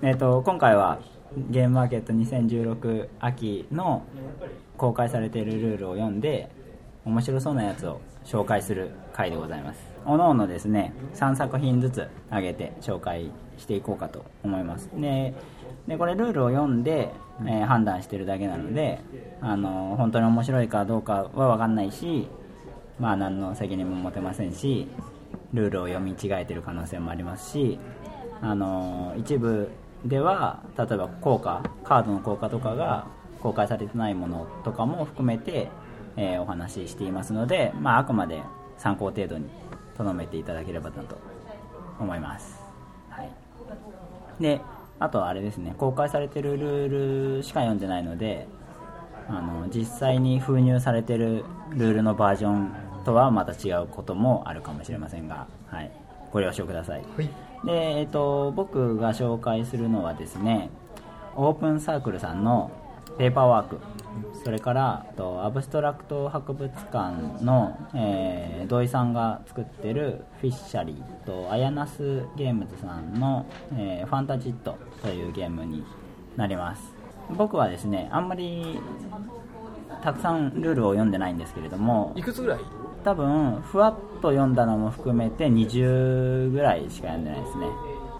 えっと今回はゲームマーケット2016秋の公開されているルールを読んで面白そうなやつを紹介する回でございます。おのおのですね3作品ずつ上げて紹介していこうかと思います。ででこれルールを読んで、えー判断してるだけなのであの本当に面白いかどうかは分かんないしまあ何の責任も持てませんしルールを読み違えてる可能性もありますしあの一部では例えば効果カードの効果とかが公開されてないものとかも含めて、えーお話ししていますので、まあ、あくまで参考程度にとどめていただければなと思います、はい、であとはあれですね公開されてるルールしか読んでないのであの実際に封入されてるルールのバージョンとはまた違うこともあるかもしれませんが、はい、ご了承ください、はい。で、えっと僕が紹介するのはですねオープンサークルさんのペーパーワーク。それからとアブストラクト博物館の、えー土井さんが作ってるフィッシャリーとアヤナスゲームズさんの、えーファンタジットというゲームになります。僕はですねあんまりたくさんルールを読んでないんですけれどもいくつぐらい？多分ふわっと読んだのも含めて20ぐらいしか読んでないですね。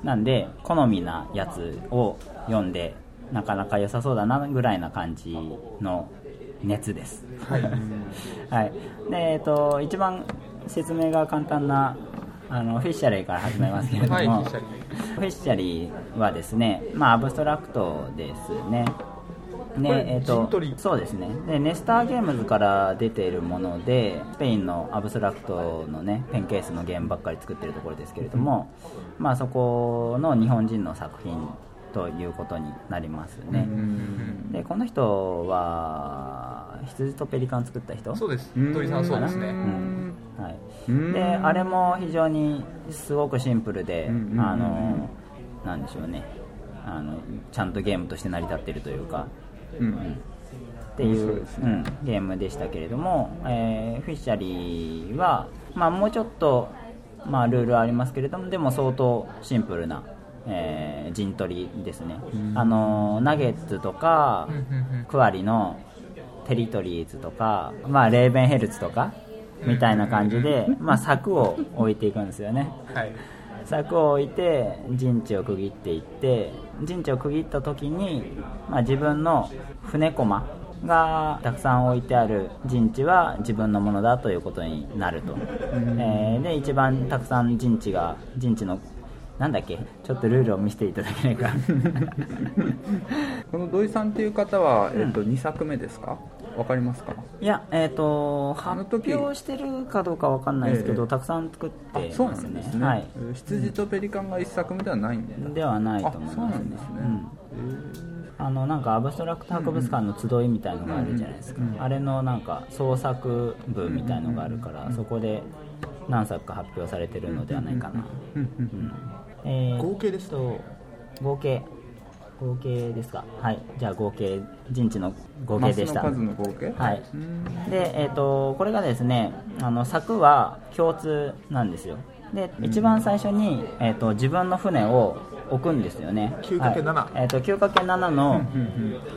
なんで好みなやつを読んでなかなか良さそうだなぐらいな感じの熱です。はい。はい。でえっと一番説明が簡単なあのフィッシャリーから始めますけれども、はいフィッシャリーはですね、まあ、アブストラクトですねでこれえっとそうですね。で nestorgames から出ているものでスペインのアブストラクトのねペンケースのゲームばっかり作ってるところですけれども、まあ、そこの日本人の作品ということになりますね。うんでこの人は羊とペリカン作った人？そうです。うん。鳥さんそうですね。うん。はい、うん。であれも非常にすごくシンプルで、あのなんでしょうね。あのちゃんとゲームとして成り立っているというか、うんっていうゲームでしたけれども、えーフィッシャリーは、まあ、もうちょっと、まあ、ルールはありますけれどもでも相当シンプルな、えー陣取りですね、あのナゲッツとか、クワリのテリトリーズとか、まあ、レーベンヘルツとかみたいな感じで、まあ、柵を置いていくんですよね。はい。柵を置いて陣地を区切っていって陣地を区切った時に、まあ、自分の船駒がたくさん置いてある陣地は自分のものだということになると、えーで一番たくさん陣地が陣地のなんだっけ？ちょっとルールを見せていただけないか。この土井さんっていう方は、うんえっと、2作目ですか？わかりますか？いやえっ、と発時。表してるかどうかわかんないですけど、ええ。たくさん作ってますね。そうなんですね、はい。えー羊とペリカンが1作目ではないんだ。ではないと思いますね。あそうなんですね。うん。あのなんかアブストラクト博物館の集いみたいのがあるじゃないですか、あれのなんか創作部みたいのがあるから、そこで何作か発表されてるのではないかな、うんえー合計ですと合計合計ですか？はい。じゃあ合計陣地の合計でした。マスの数の合計？はい。うん。で、えー、とこれがですねあの柵は共通なんですよで一番最初に、えー、と自分の船を置くんですよね。9×7 はい。えー、と 9×7 の、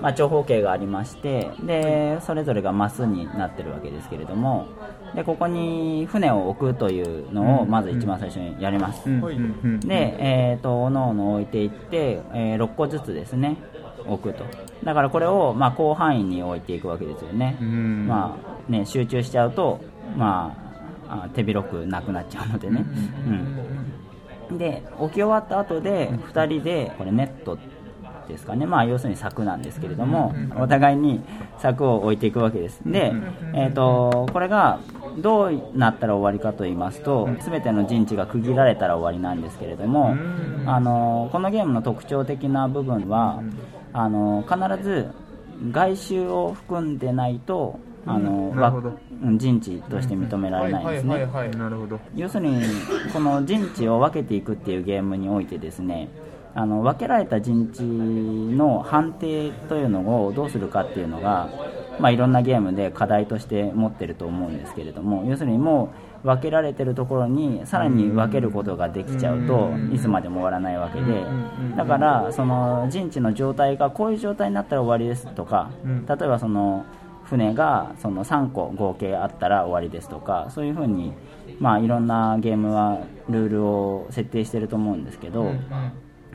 まあ、長方形がありましてでそれぞれがマスになってるわけですけれどもでここに船を置くというのをまず一番最初にやります、で、えー、とおのおの置いていって、え6個ずつですね置くと。だからこれを、まあ、広範囲に置いていくわけですよね、うん。まあね、集中しちゃうと、まあ、あ手広くなくなっちゃうのでね、うんで置き終わった後で2人でこれネットですかね、まあ、要するに柵なんですけれどもお互いに柵を置いていくわけです。で、えー、とこれがどうなったら終わりかと言いますと全ての陣地が区切られたら終わりなんですけれどもあのこのゲームの特徴的な部分はあの必ず外周を含んでないとあの、うん。陣地として認められないんですね、はいはいはいはいなるほど。要するにこの陣地を分けていくっていうゲームにおいてですねあの分けられた陣地の判定というのをどうするかっていうのが、まあ、いろんなゲームで課題として持ってると思うんですけれども要するにもう分けられてるところにさらに分けることができちゃうとうん。いつまでも終わらないわけでうんだからその陣地の状態がこういう状態になったら終わりですとかうん。例えばその船がその3個合計あったら終わりですとかそういうふうにまあいろんなゲームはルールを設定してると思うんですけど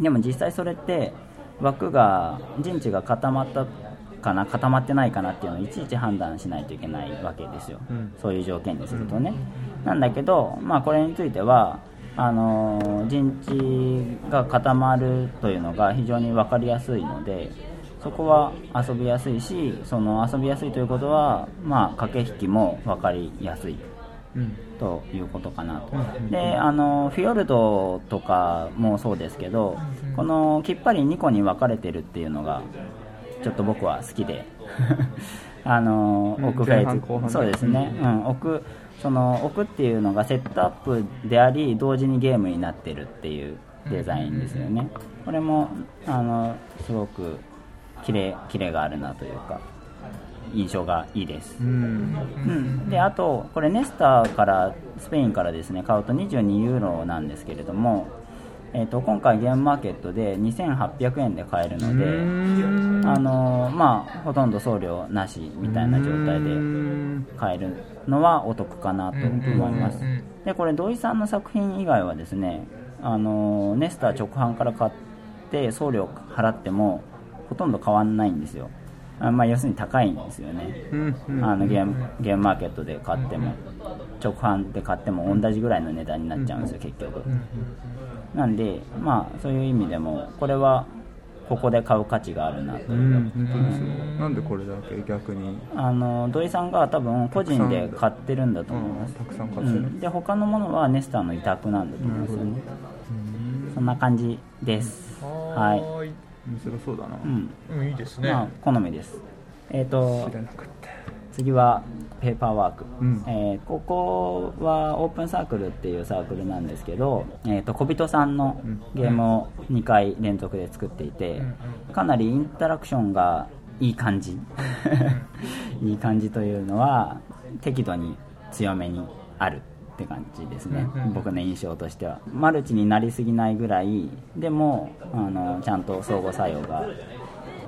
でも実際それって枠が陣地が固まったかな固まってないかなっていうのをいちいち判断しないといけないわけですよ、うん。そういう条件にするとね、なんだけど、まあ、これについてはあのー陣地が固まるというのが非常に分かりやすいのでそこは遊びやすいしその遊びやすいということは、まあ、駆け引きも分かりやすいうんということかなと、であのフィヨルドとかもそうですけど、このきっぱり2個に分かれてるっていうのがちょっと僕は好きで。あのうん。置くフェズそうですね、うん、置くその置くっていうのがセットアップであり同時にゲームになってるっていうデザインですよね。これもあのすごくキレキレがあるなというか印象がいいです。うん。うん、であと、これネスターからスペインからですね買うと22ユーロなんですけれども、えー、と今回ゲームマーケットで2800円で買えるので、あのーまあ、ほとんど送料なしみたいな状態で買えるのはお得かなと思います。でこれ土井さんの作品以外はですねあのーネスター直販から買って送料払ってもほとんど変わんないんですよ。あまあ、要するに高いんですよね。あのゲームゲームマーケットで買っても直販で買っても同じぐらいの値段になっちゃうんですよ結局。なんでまあそういう意味でもこれはここで買う価値があるなと。うん本当ですよ。なんでこれだけ逆に？あの土井さんが多分個人で買ってるんだと思います。たくさん買ってる。うん、で他のものはネスターの委託なんだと思いますよね。そんな感じです。はい。はーい面白そうだな。うん。うんいいですね。まあ好みです。えっ、と知らなかった。次はペーパーワーク、うん。えーここはオープンサークルっていうサークルなんですけど、えー、と小人さんのゲームを2回連続で作っていてかなりインタラクションがいい感じ。いい感じというのは適度に強めにあるって感じですね。うん僕の印象としては。マルチになりすぎないぐらい。でもあのちゃんと相互作用が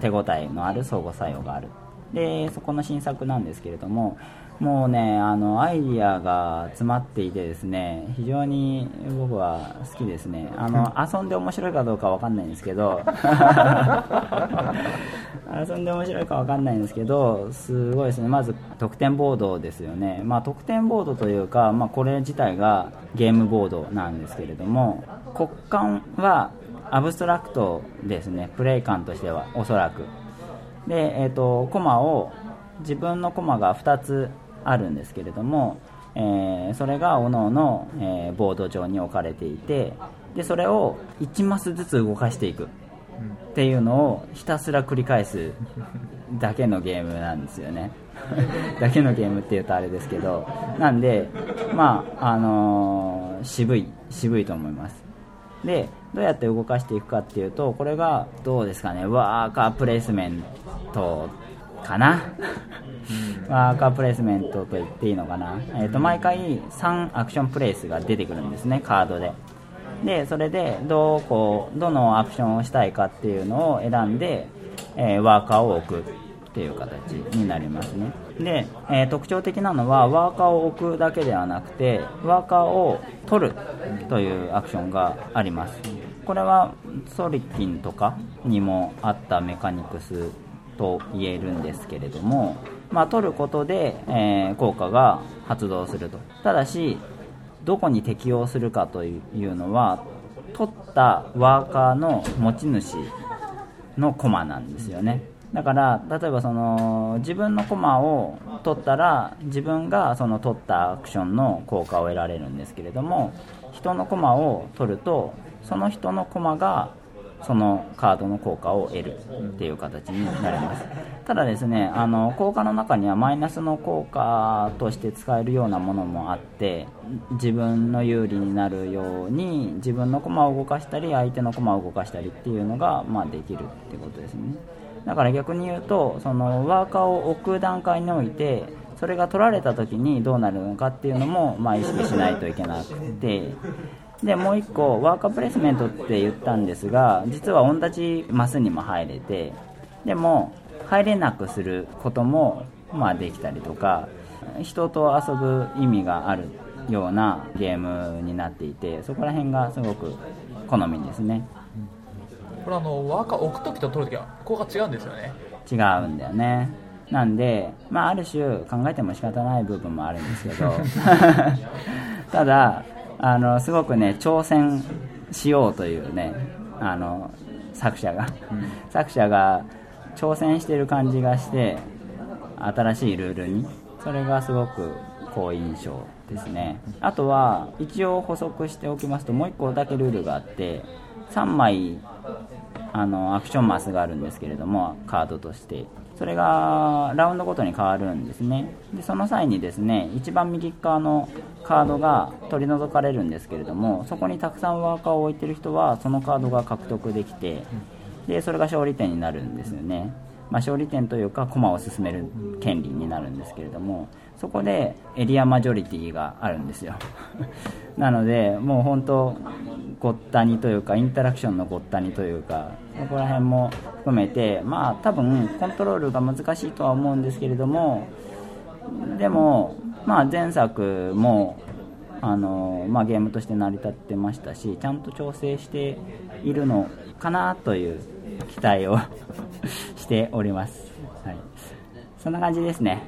手応えのある相互作用がある。でそこの新作なんですけれどももうねあのアイディアが詰まっていてですね非常に僕は好きですね。あの 遊んで面白いかどうかわかんないんですけど 遊んで面白いかわかんないんですけどすごいですね。まず得点ボードですよね。まあ得点ボードというか、まあ、これ自体がゲームボードなんですけれども骨幹はアブストラクトですね。プレイ感としてはおそらく。で、えー、とコマを自分のコマが2つあるんですけれども、えーそれがおのおの、えーボード上に置かれていてでそれを1マスずつ動かしていくっていうのをひたすら繰り返すだけのゲームなんですよね。だけのゲームっていうとあれですけどなんでまああのー渋い渋いと思います。でどうやって動かしていくかっていうとこれがどうですかね。ワーカープレイスメントかな。ワーカープレイスメントと言っていいのかな、えー、と毎回3アクションプレイスが出てくるんですねカードで。でそれでどうこうどのアクションをしたいかっていうのを選んで、えーワーカーを置くっていう形になりますね。で、えー特徴的なのはワーカーを置くだけではなくてワーカーを取るというアクションがあります。これはソリキンとかにもあったメカニクスと言えるんですけれども、まあ、取ることで、えー効果が発動すると。ただしどこに適用するかというのは取ったワーカーの持ち主のコマなんですよね。だから例えばその自分のコマを取ったら自分がその取ったアクションの効果を得られるんですけれども人のコマを取るとその人のコマがそのカードの効果を得るっていう形になります。ただですねあの効果の中にはマイナスの効果として使えるようなものもあって自分の有利になるように自分の駒を動かしたり相手の駒を動かしたりっていうのが、まあ、できるってことですね。だから逆に言うとそのワーカーを置く段階においてそれが取られた時にどうなるのかっていうのも、まあ、意識しないといけなくてでもう1個ワーカープレイスメントって言ったんですが実は同じマスにも入れてでも入れなくすることも、まあ、できたりとか人と遊ぶ意味があるようなゲームになっていてそこら辺がすごく好みですね。これあのワーカー置く時と取る時はここが違うんですよね。違うんだよね。なんで、まあ、ある種考えても仕方ない部分もあるんですけど。ただあのすごくね挑戦しようというねあの作者が、作者が挑戦してる感じがして新しいルールに。それがすごく好印象ですね。あとは一応補足しておきますともう1個だけルールがあって3枚あのアクションマスがあるんですけれどもカードとしてそれがラウンドごとに変わるんですね。でその際にですね一番右側のカードが取り除かれるんですけれどもそこにたくさんワーカーを置いてる人はそのカードが獲得できてでそれが勝利点になるんですよね、まあ、勝利点というか駒を進める権利になるんですけれどもそこでエリアマジョリティがあるんですよ。なのでもう本当ごったにというかインタラクションのごったにというかそこら辺も含めてまあ多分コントロールが難しいとは思うんですけれどもでもまあ前作もあの、まあ、ゲームとして成り立ってましたしちゃんと調整しているのかなという期待をしております、はい、そんな感じですね。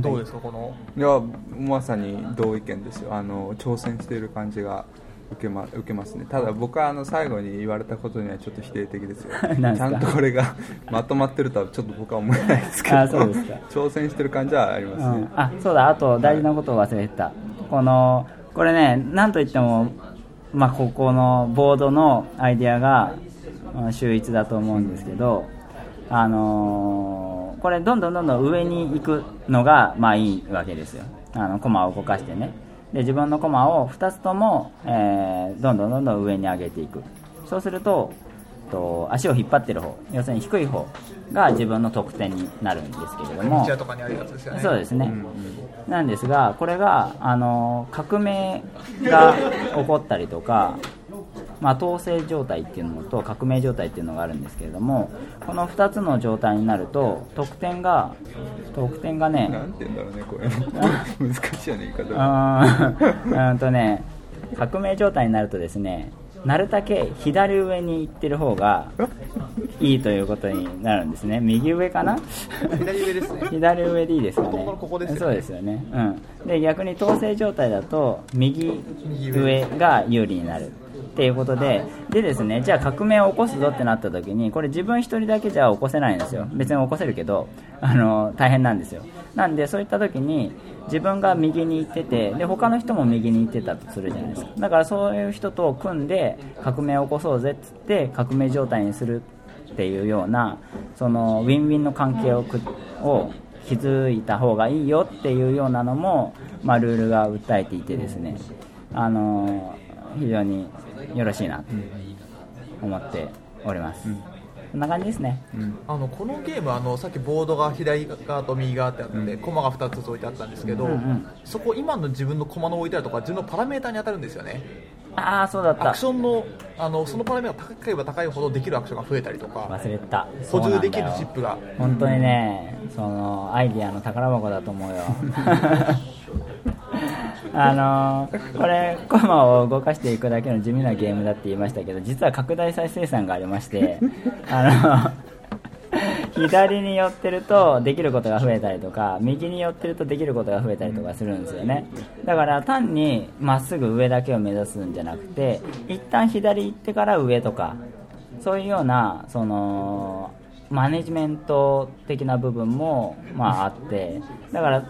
どうですかこの？いやまさに同意見ですよ。あの挑戦している感じが受け,、ま、受けますね。ただ僕はあの最後に言われたことにはちょっと否定的ですよ。ちゃんとこれが まとまってるとはちょっと僕は思えないですけど。あそうですか。挑戦してる感じはありますね。うん、あそうだ。あと大事なことを忘れてた。このこれねなんといっても、まあ、ここのボードのアイデアがうん秀逸だと思うんですけどあのーこれどんどんどんどん上に行くのがまあいいわけですよ。あのコマを動かしてね。で自分のコマを2つとも、えーどんどんどんどん上に上げていく。そうするとと足を引っ張ってる方要するに低い方が自分の得点になるんですけれども。こちらとかにあるやつですよね。そうですね、なんですがこれがあの革命が起こったりとか、まあ、統制状態っていうのと革命状態っていうのがあるんですけれどもこの2つの状態になると得点が得点がねなんて言うんだろうねこういうの難しいよね言い方。うーんうんとね革命状態になるとですねなるだけ左上に行ってる方がいいということになるんですね。右上かな？左上ですね。左上でいいですかねここですよね。そうですよね、うん、で逆に統制状態だと右上が有利になるっていうことででですねじゃあ革命を起こすぞってなった時にこれ自分一人だけじゃ起こせないんですよ。別に起こせるけどあの大変なんですよ。なんでそういった時に自分が右に行っててで他の人も右に行ってたとするじゃないですか。だからそういう人と組んで革命を起こそうぜっつって革命状態にするっていうようなそのウィンウィンの関係をくを築いた方がいいよっていうようなのも、まあ、ルールが訴えていてですね。あの非常によろしいなと思っております、こんな感じですね。あのこのゲームあのさっきボードが左側と右側ってあって、コマが2つ置いてあったんですけど、うんうんそこ今の自分のコマの置いてあるとか自分のパラメーターに当たるんですよね。ああそうだった。アクションのあのそのパラメーターが高ければ高いほどできるアクションが増えたりとか。忘れてた。補充できるチップが。本当にねそのアイディアの宝箱だと思うよ あのこれコマを動かしていくだけの地味なゲームだって言いましたけど実は拡大再生産がありまして あの左に寄ってるとできることが増えたりとか右に寄ってるとできることが増えたりとかするんですよね。だから単にまっすぐ上だけを目指すんじゃなくて一旦左行ってから上とかそういうようなそのマネジメント的な部分も、まあ、あってだから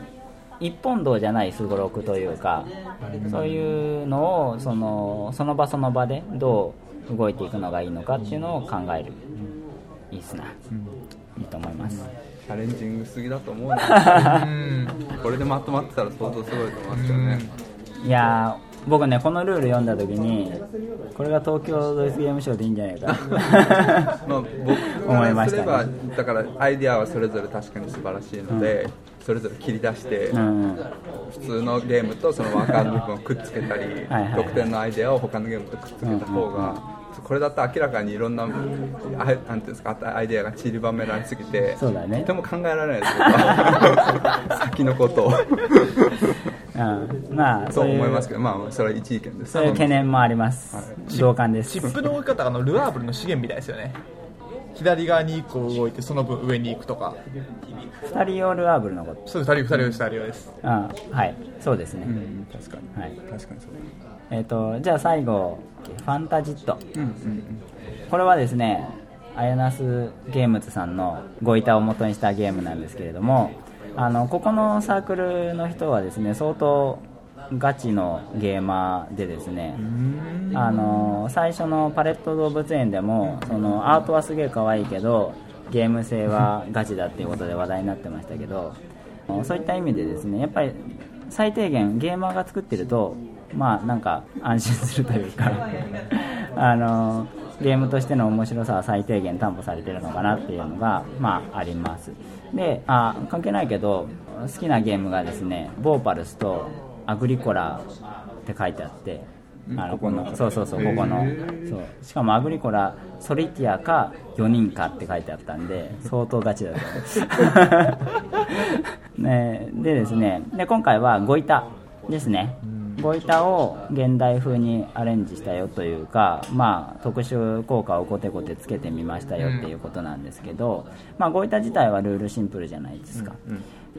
一本道じゃないすごろくというかそういうのをそのその場その場でどう動いていくのがいいのかっていうのを考える。いいっすな、いいと思います。チャレンジングすぎだと思うん これでまとまってたら相当すごいと思いますけどね。いやー僕ねこのルール読んだ時にこれが東京ドイツゲームショウでいいんじゃないか。まあ、僕 思いましたね。だからアイデアはそれぞれ確かに素晴らしいので、それぞれ切り出して、うん普通のゲームとその枠の部分をくっつけたり得点のアイデアを他のゲームとくっつけた方が、これだと明らかにいろんなあなんていうんですかアイデアが散りばめられすぎてそうだね。とても考えられないです 先のことをうん。まあそう思いますけどまあそれは一意見です。そういう懸念もあります、はい。同感です。チップの動き方のルアーブルの資源みたいですよね。左側に1個動いてその分上に行くとか。2人用ルアーブルのこと。そうです2人2人です2人です。あはい。そうですね、うん確かに、はい。確かにそう。えっ、とじゃあ最後ファンタジット。うんうんこれはですねアヤナスゲームズさんのご板を元にしたゲームなんですけれどもあのここのサークルの人はですね相当ガチのゲーマーでですねあの最初のパレット動物園でもそのアートはすげえ可愛いけどゲーム性はガチだっていうことで話題になってましたけどそういった意味でですねやっぱり最低限ゲーマーが作ってるとまあなんか安心するというか あのゲームとしての面白さは最低限担保されてるのかなっていうのがまあありますであ関係ないけど好きなゲームがですねボーパルスとアグリコラって書いてあってあのこの。そうそうそうここの。そう。しかもアグリコラソリティアか4人かって書いてあったんで相当ガチだった ねでですねで今回はゴイタですねゴイタを現代風にアレンジしたよというか、まあ、特殊効果をコテコテつけてみましたよっていうことなんですけど、まあ、ゴイタ自体はルールシンプルじゃないですか、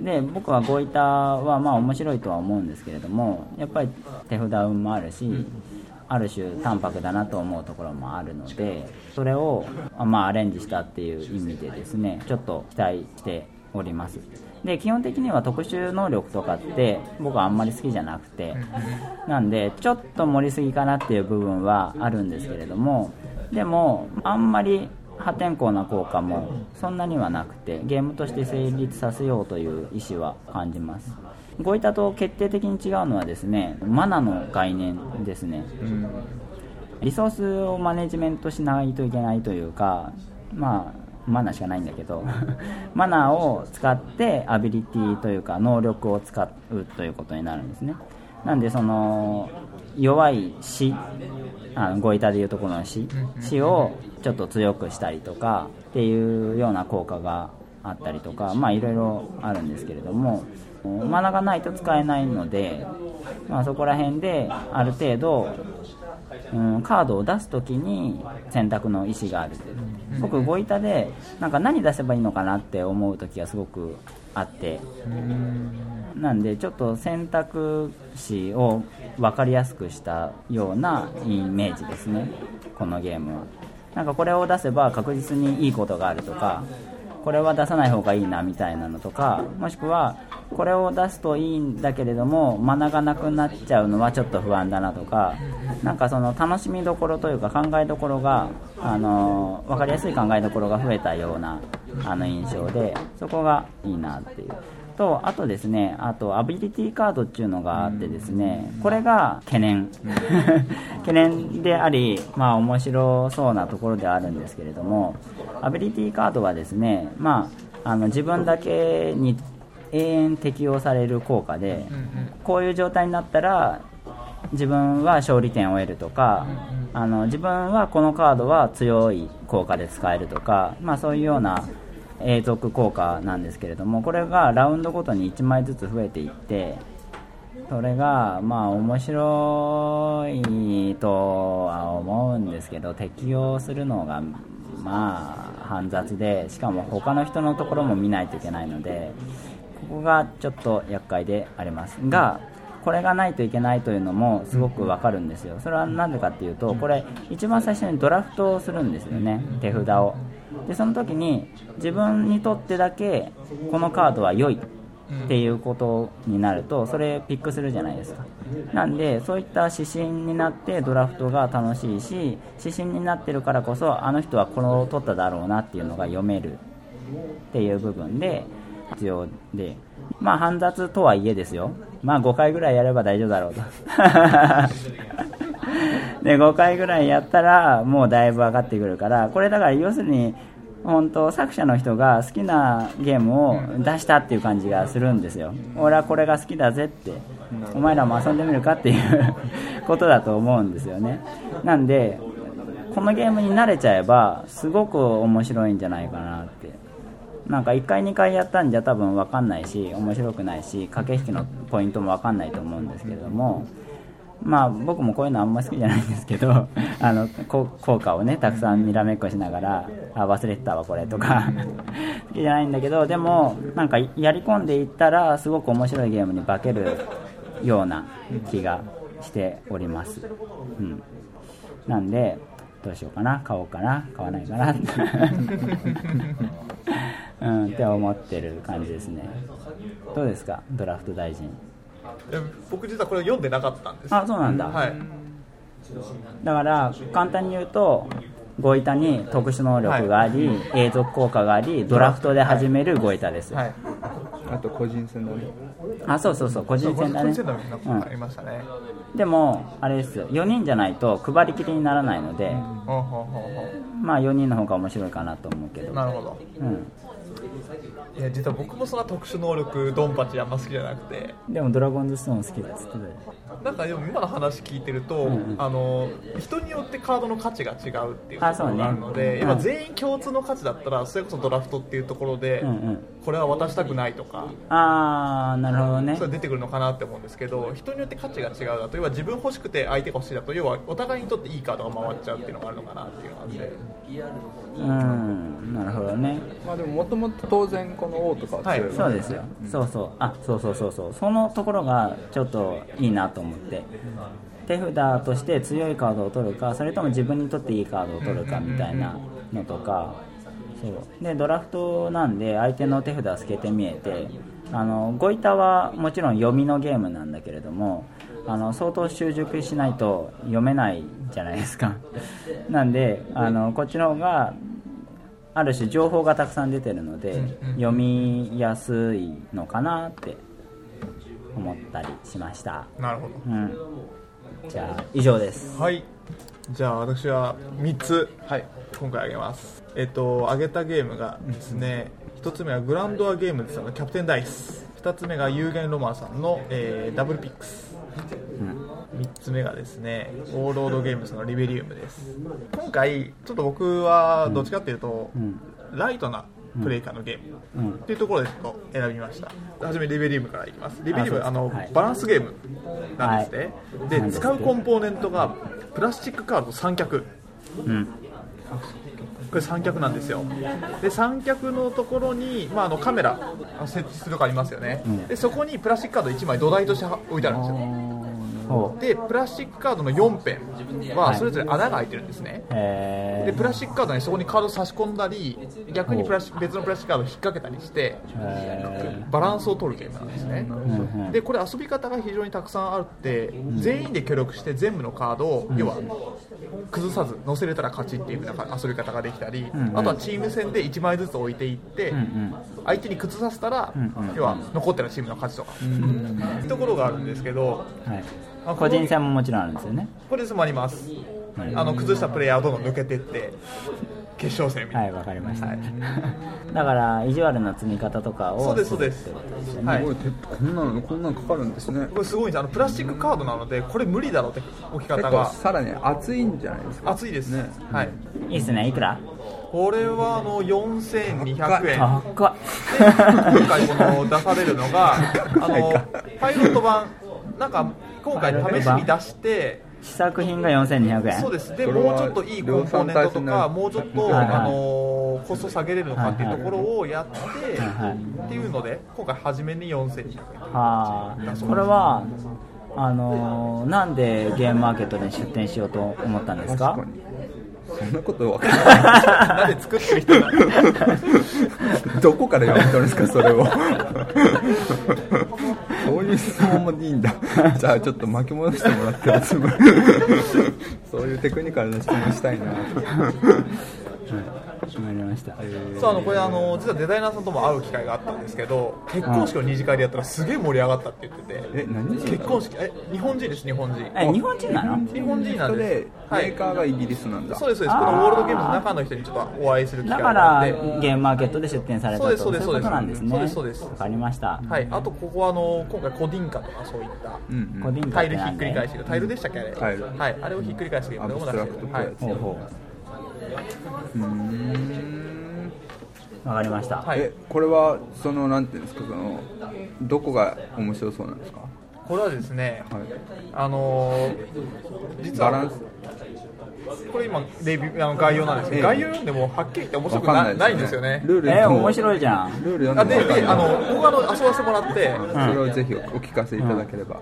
で僕はゴイタはまあ面白いとは思うんですけれどもやっぱり手札運もあるし、ある種淡白だなと思うところもあるのでそれをあまあアレンジしたっていう意味でですねちょっと期待しておりますで基本的には特殊能力とかって僕はあんまり好きじゃなくて。なんでちょっと盛りすぎかなっていう部分はあるんですけれども。でもあんまり破天荒な効果もそんなにはなくてゲームとして成立させようという意思は感じます。ゴイタと決定的に違うのはですねマナの概念ですね。リソースをマネジメントしないといけないというかまあマナーしかないんだけどマナーを使ってアビリティというか能力を使うということになるんですね。なんでその弱い死あのゴイタでいうところの死死をちょっと強くしたりとかっていうような効果があったりとかまあいろいろあるんですけれどもマナがないと使えないので、まあ、そこら辺である程度うん、カードを出すときに選択の意思がある。僕ゴイタでなんか何出せばいいのかなって思う時がすごくあって。なんでちょっと選択肢を分かりやすくしたようなイメージですね。このゲームは。なんかこれを出せば確実にいいことがあるとかこれは出さない方がいいなみたいなのとかもしくはこれを出すといいんだけれどもマナがなくなっちゃうのはちょっと不安だなとかなんかその楽しみどころというか考えどころがあの分かりやすい考えどころが増えたようなあの印象でそこがいいなっていう。とあとですねあとアビリティカードっていうのがあってですねこれが懸念。懸念でありまあ面白そうなところではあるんですけれどもアビリティカードはですねまああの自分だけに永遠適用される効果でこういう状態になったら自分は勝利点を得るとかあの自分はこのカードは強い効果で使えるとか、まあ、そういうような永続効果なんですけれどもこれがラウンドごとに1枚ずつ増えていってそれがまあ面白いとは思うんですけど適用するのがまあ煩雑でしかも他の人のところも見ないといけないのでここがちょっと厄介でありますがこれがないといけないというのもすごくわかるんですよ。それは何でかっていうとこれ一番最初にドラフトをするんですよね。手札を。でその時に自分にとってだけこのカードは良いっていうことになるとそれピックするじゃないですか。なんでそういった指針になってドラフトが楽しいし指針になってるからこそあの人はこれを取っただろうなっていうのが読めるっていう部分で必要で、まあ煩雑とはいえですよ。まあ5回ぐらいやれば大丈夫だろうと。で、5回ぐらいやったらもうだいぶ分かってくるから、これだから要するに、本当作者の人が好きなゲームを出したっていう感じがするんですよ。俺はこれが好きだぜって、お前らも遊んでみるかっていう ことだと思うんですよね。なんで、このゲームに慣れちゃえばすごく面白いんじゃないかなってなんか1回2回やったんじゃ多分分かんないし面白くないし駆け引きのポイントも分かんないと思うんですけれどもまあ僕もこういうのあんま好きじゃないんですけど あの効果をねたくさんにらめっこしながらあ忘れてたわこれとか 好きじゃないんだけどでもなんかやり込んでいったらすごく面白いゲームに化けるような気がしております、うん、なんでどうしようかな買おうかな買わないかな。うんって思ってる感じですね。どうですか？ドラフト大臣。え僕実はこれ読んでなかったんです。あそうなんだ、はい。だから簡単に言うとゴイタに特殊能力があり、永続効果がありドラフトで始めるゴイタです、はい。あと個人戦だね。あそうそうそう個人戦だね。個人戦だなんかありましたね、うん、でもあれですよ。4人じゃないと配りきりにならないので、ほうほうほうほまあ4人の方が面白いかなと思うけど。うなるほど。うんいや実は僕もそんな特殊能力ドンパチあんま好きじゃなくて。でもドラゴンズストーン好きだっつってなんかでも今の話聞いてると、うんうん。あの人によってカードの価値が違うっていうところがあるので、うん。今全員共通の価値だったらそれこそドラフトっていうところで、うん。うんこれは渡したくないとかああなるほどね。それ出てくるのかなって思うんですけど人によって価値が違うだと要は自分欲しくて相手が欲しいだと要はお互いにとっていいカードが回っちゃうっていうのがあるのかなっていうのがあってうんなるほどね。まあでももともと当然この王とかは強いわね。そうですよ、そうそう。あそうそうそうそう。そのところがちょっといいなと思って。手札として強いカードを取るかそれとも自分にとっていいカードを取るかみたいなのとか。そう。でドラフトなんで相手の手札透けて見えてあのゴイタはもちろん読みのゲームなんだけれどもあの相当習熟しないと読めないじゃないですか。なんであのこっちの方がある種情報がたくさん出てるので読みやすいのかなって思ったりしました、なるほうん、じゃあ以上です。どはい。じゃあ私は3つはい。今回あげます。えっとあげたゲームがですね1つ目はグランドアゲームズさんのキャプテンダイス。2つ目が有限ロマンさんの、えーダブルピックス3つ目がですねオーロードゲームズのリベリウムです。今回ちょっと僕はどっちかっていうと、ん。ライトなプレイカーのゲーム、うん。っていうところでちょっと選びました。はじめリベリウムからいきます。リベリウムああの、はい。バランスゲームなんですね、はい。で使うコンポーネントがプラスチックカード三脚。うんこれ三脚なんですよ。で三脚のところに、まあ、あのカメラ設置するとこありますよね、ん。でそこにプラスチックカード1枚土台として置いてあるんですよでプラスチックカードの4辺はそれぞれ穴が開いてるんですね、へでプラスチックカードにそこにカード差し込んだり逆にプラス別のプラスチックカードを引っ掛けたりしてえバランスを取るゲームなんですね、でこれ遊び方が非常にたくさんあって全員で協力して全部のカードを要は崩さず乗せれたら勝ちっていう遊び方ができたり、あとはチーム戦で1枚ずつ置いていって、相手に崩させたら、要は残ってるチームの勝ちとか、いうところがあるんですけどはいあ個人戦ももちろんあるんですよね。これでもあります、あの崩したプレイヤーをどんどん抜けていって決勝戦みたはいいな、わかりました、はい。だから意地悪な積み方とかをそうですそうです。るってことですよね。はい。すごいてこんなのこんなのかかるんですね。これすごいんですあのプラスチックカードなのでこれ無理だろうって置き方が。さらに熱いんじゃないですか？熱いです、ね。はい。いいっすね。いくら？これはあの4200円。高っ。今回この出されるのがあのパイロット版なんか今回試しに出して試作品が4200円。そうです。でもうちょっといいコンポーネントとかもうちょっと、はいはい。あのコスト下げれるのかっていうところをやって、はいはい。っていうので今回初めに4200円。はあ。これはあのーなんでゲームマーケットで出店しようと思ったんですか？確かにそんなこと分かんない。なんで作ってる人がどこから読み取るんですかそれを。そういう質問もいいんだ。じゃあちょっと巻き戻してもらってそういうテクニカルな質問したいなりました。そうあのこれあの実はデザイナーさんとも会う機会があったんですけど結婚式を二次会でやったらすげえ盛り上がったって言ってて。え何結婚式？え日本人です日本人。え日本人なの？日本人なんでメーカーがイギリスなんだ、そうですそうです。このウォー。ルドゲームズの中の人にちょっとお会いする機だ会からがあって。ゲームマーケットで出店されたと。そうですそうですいうことなんですね。そうですそうです。わかりました、はい。あとここはあの今回コディンカとかそういった。うんうん。タイルひっくり返しタイルでしたっけあれ？タイル。はい。あれをひっくり返すゲームで。も出してるはい。ほうほうーん。うわかりました、はい。えこれはそのなんていうんですかそのどこが面白そうなんですか？これはですねはい。あのー実はバランス？これ今レビューあの概要なんですけどええ。概要読んでもはっきり言って面白くなないないんですよね。ルールえー、面い白いじゃん。ルール読あんでもわかんない。でであの僕はあの遊ばせてもらってそれをぜひお聞かせいただければ、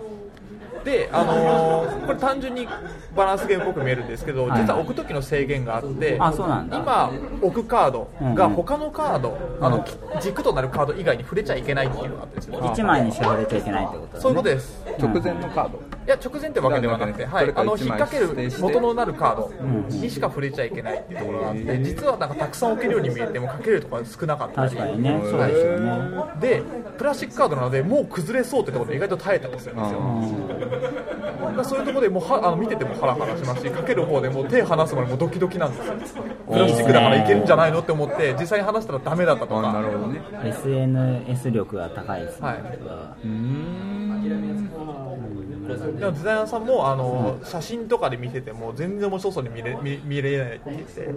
で、あのーこれ単純にバランスゲームっぽく見えるんですけど、はい。実は置く時の制限があって、あそうなんだ。今置くカードうんうん。が他のカード、あの軸となるカード以外に触れちゃいけないっていうのがあってですよ1枚にしか触れちゃいけないってことだね。そういうことです。直前のカード、いや直前ってわけではなくて、うんはい、あの引っ掛ける元のなるカードにしか触れちゃいけないっていうところがあって実はなんかたくさん置けるように見えてもかけるところが少なかった。り確かにね。そうですよね。でプラスチックカードなのでもう崩れそうってところで意外と耐えたりするんですよ。だからそういうところでもうはあの見ててもハラハラしますしかける方でもう手離すまでもうドキドキなんですよ。プラスチックだからいけるんじゃないのって思って実際に離したらダメだったとあなるかほどね。SNS 力が高いですね、はい。うーんでもデザイナーさんもあの写真とかで見てても全然面白そうに見れ見見れない。って言って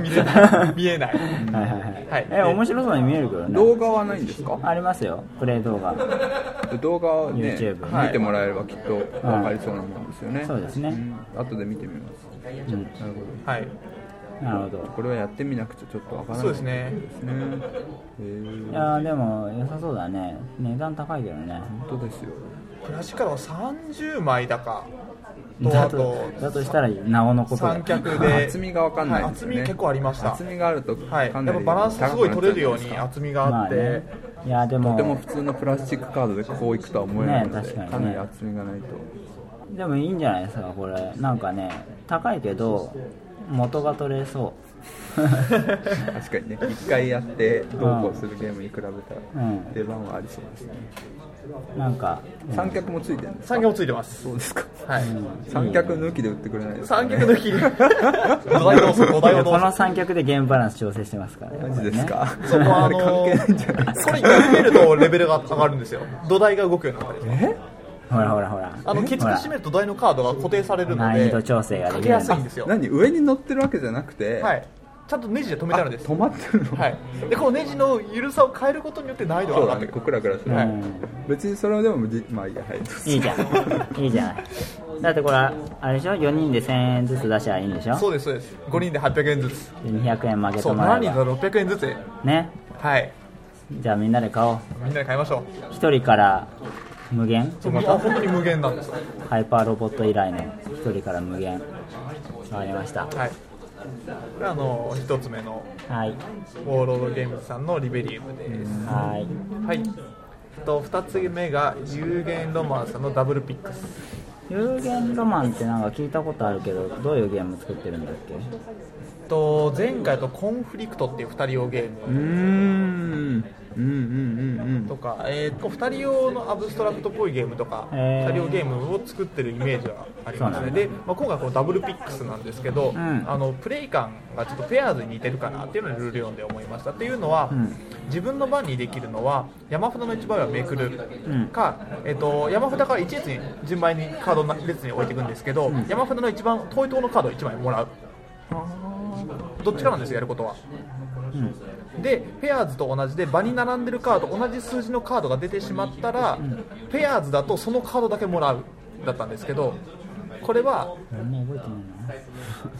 見れない。見えない。はいはいはい、はい。え面白そうに見えるけどね。動画はないんですか？ありますよ。プレイ動画。動画をね YouTube 見てもらえればきっと分かりそうなもんですよね、そうですね。ん。後で見てみます。うん。なるほはい。なるほど。どこれはやってみなくちゃちょっと分からないそうですね。ですね。へーいやーでも良さそうだね。値段高いけどね。本当ですよプラスチックカードは30枚だか。とだとだとしたらなおのことだ三脚で。厚みが分かんないね、はい厚み結構ありました。厚みがあるとはい、やっぱバランスすごい取れるように厚みがあって、まあね。いやでも。とても普通のプラスチックカードでこういくとは思えないので、ね確かにね。かなり厚みがないと。でもいいんじゃないですかこれ。なんかね高いけど元が取れそ確かにね。一回やってどうこうするゲームに比べたらうん。出番はありそうですね。うなんか三脚もついてるんですか三脚もついてます。そうですか。はい、三脚抜きで売ってくれないですか、ね、三脚抜き 土台を土台をどうぞこの三脚でゲームバランス調整してますからねマジですか、そこはあの関係ないんじゃないですか。これやってみるとレベルが上がるんですよ。土台が動くようになったりえ？ほらほらほら。あのきつく締めると土台のカードが固定されるの難で易度調整がでかけきるやすいんですよ。何？上に乗ってるわけじゃなくて、はいちゃんとネジで止めてあるんです。止まってるの、はい、でこのネジの緩さを変えることによって難易度そうだねが上がってくる。こうクラクラする、はい。うん別にそれでもじまあいいやはい。いいじゃん。いいじゃないだってこれあれでしょ？4人で1000円ずつ出しゃいいんでしょ？そうですそうです。5人で800円ずつ。で200円負けそうてもら7人えばで600円ずつ。ねはい。じゃあみんなで買おう。みんなで買いましょう。1人から無限？そう本当に無限なんです。よハイパーロボット以来の1人から無限。わかりました。はいあの一つ目のはい。ウォーロードゲームズさんのリベリウムです。はい。はい。と2つ目が有限ロマンさんのダブルピックス。有限ロマンってなんか聞いたことあるけどどういうゲーム作ってるんだっけ？と前回とコンフリクトっていう2人用ゲーうームん。うんうんうんうん。とか、えー、と2人用のアブストラクトっぽいゲームとかへー。2人用ゲームを作ってるイメージはありますね。で、まあ、今回このダブルピックスなんですけど、ん。あのプレイ感がちょっとペアーズに似てるかなっていうのにルール読んで思いました。っていうのは、うん。自分の番にできるのは山札の一番上をめくるうん。か、えっと山札から1列に順番にカードの列に置いていくんですけど、山札の一番遠いところのカードを1枚もらうどっちかなんですよやることは。うん。でペアーズと同じで場に並んでるカード同じ数字のカードが出てしまったら、ペアーズだとそのカードだけもらうだったんですけどこれは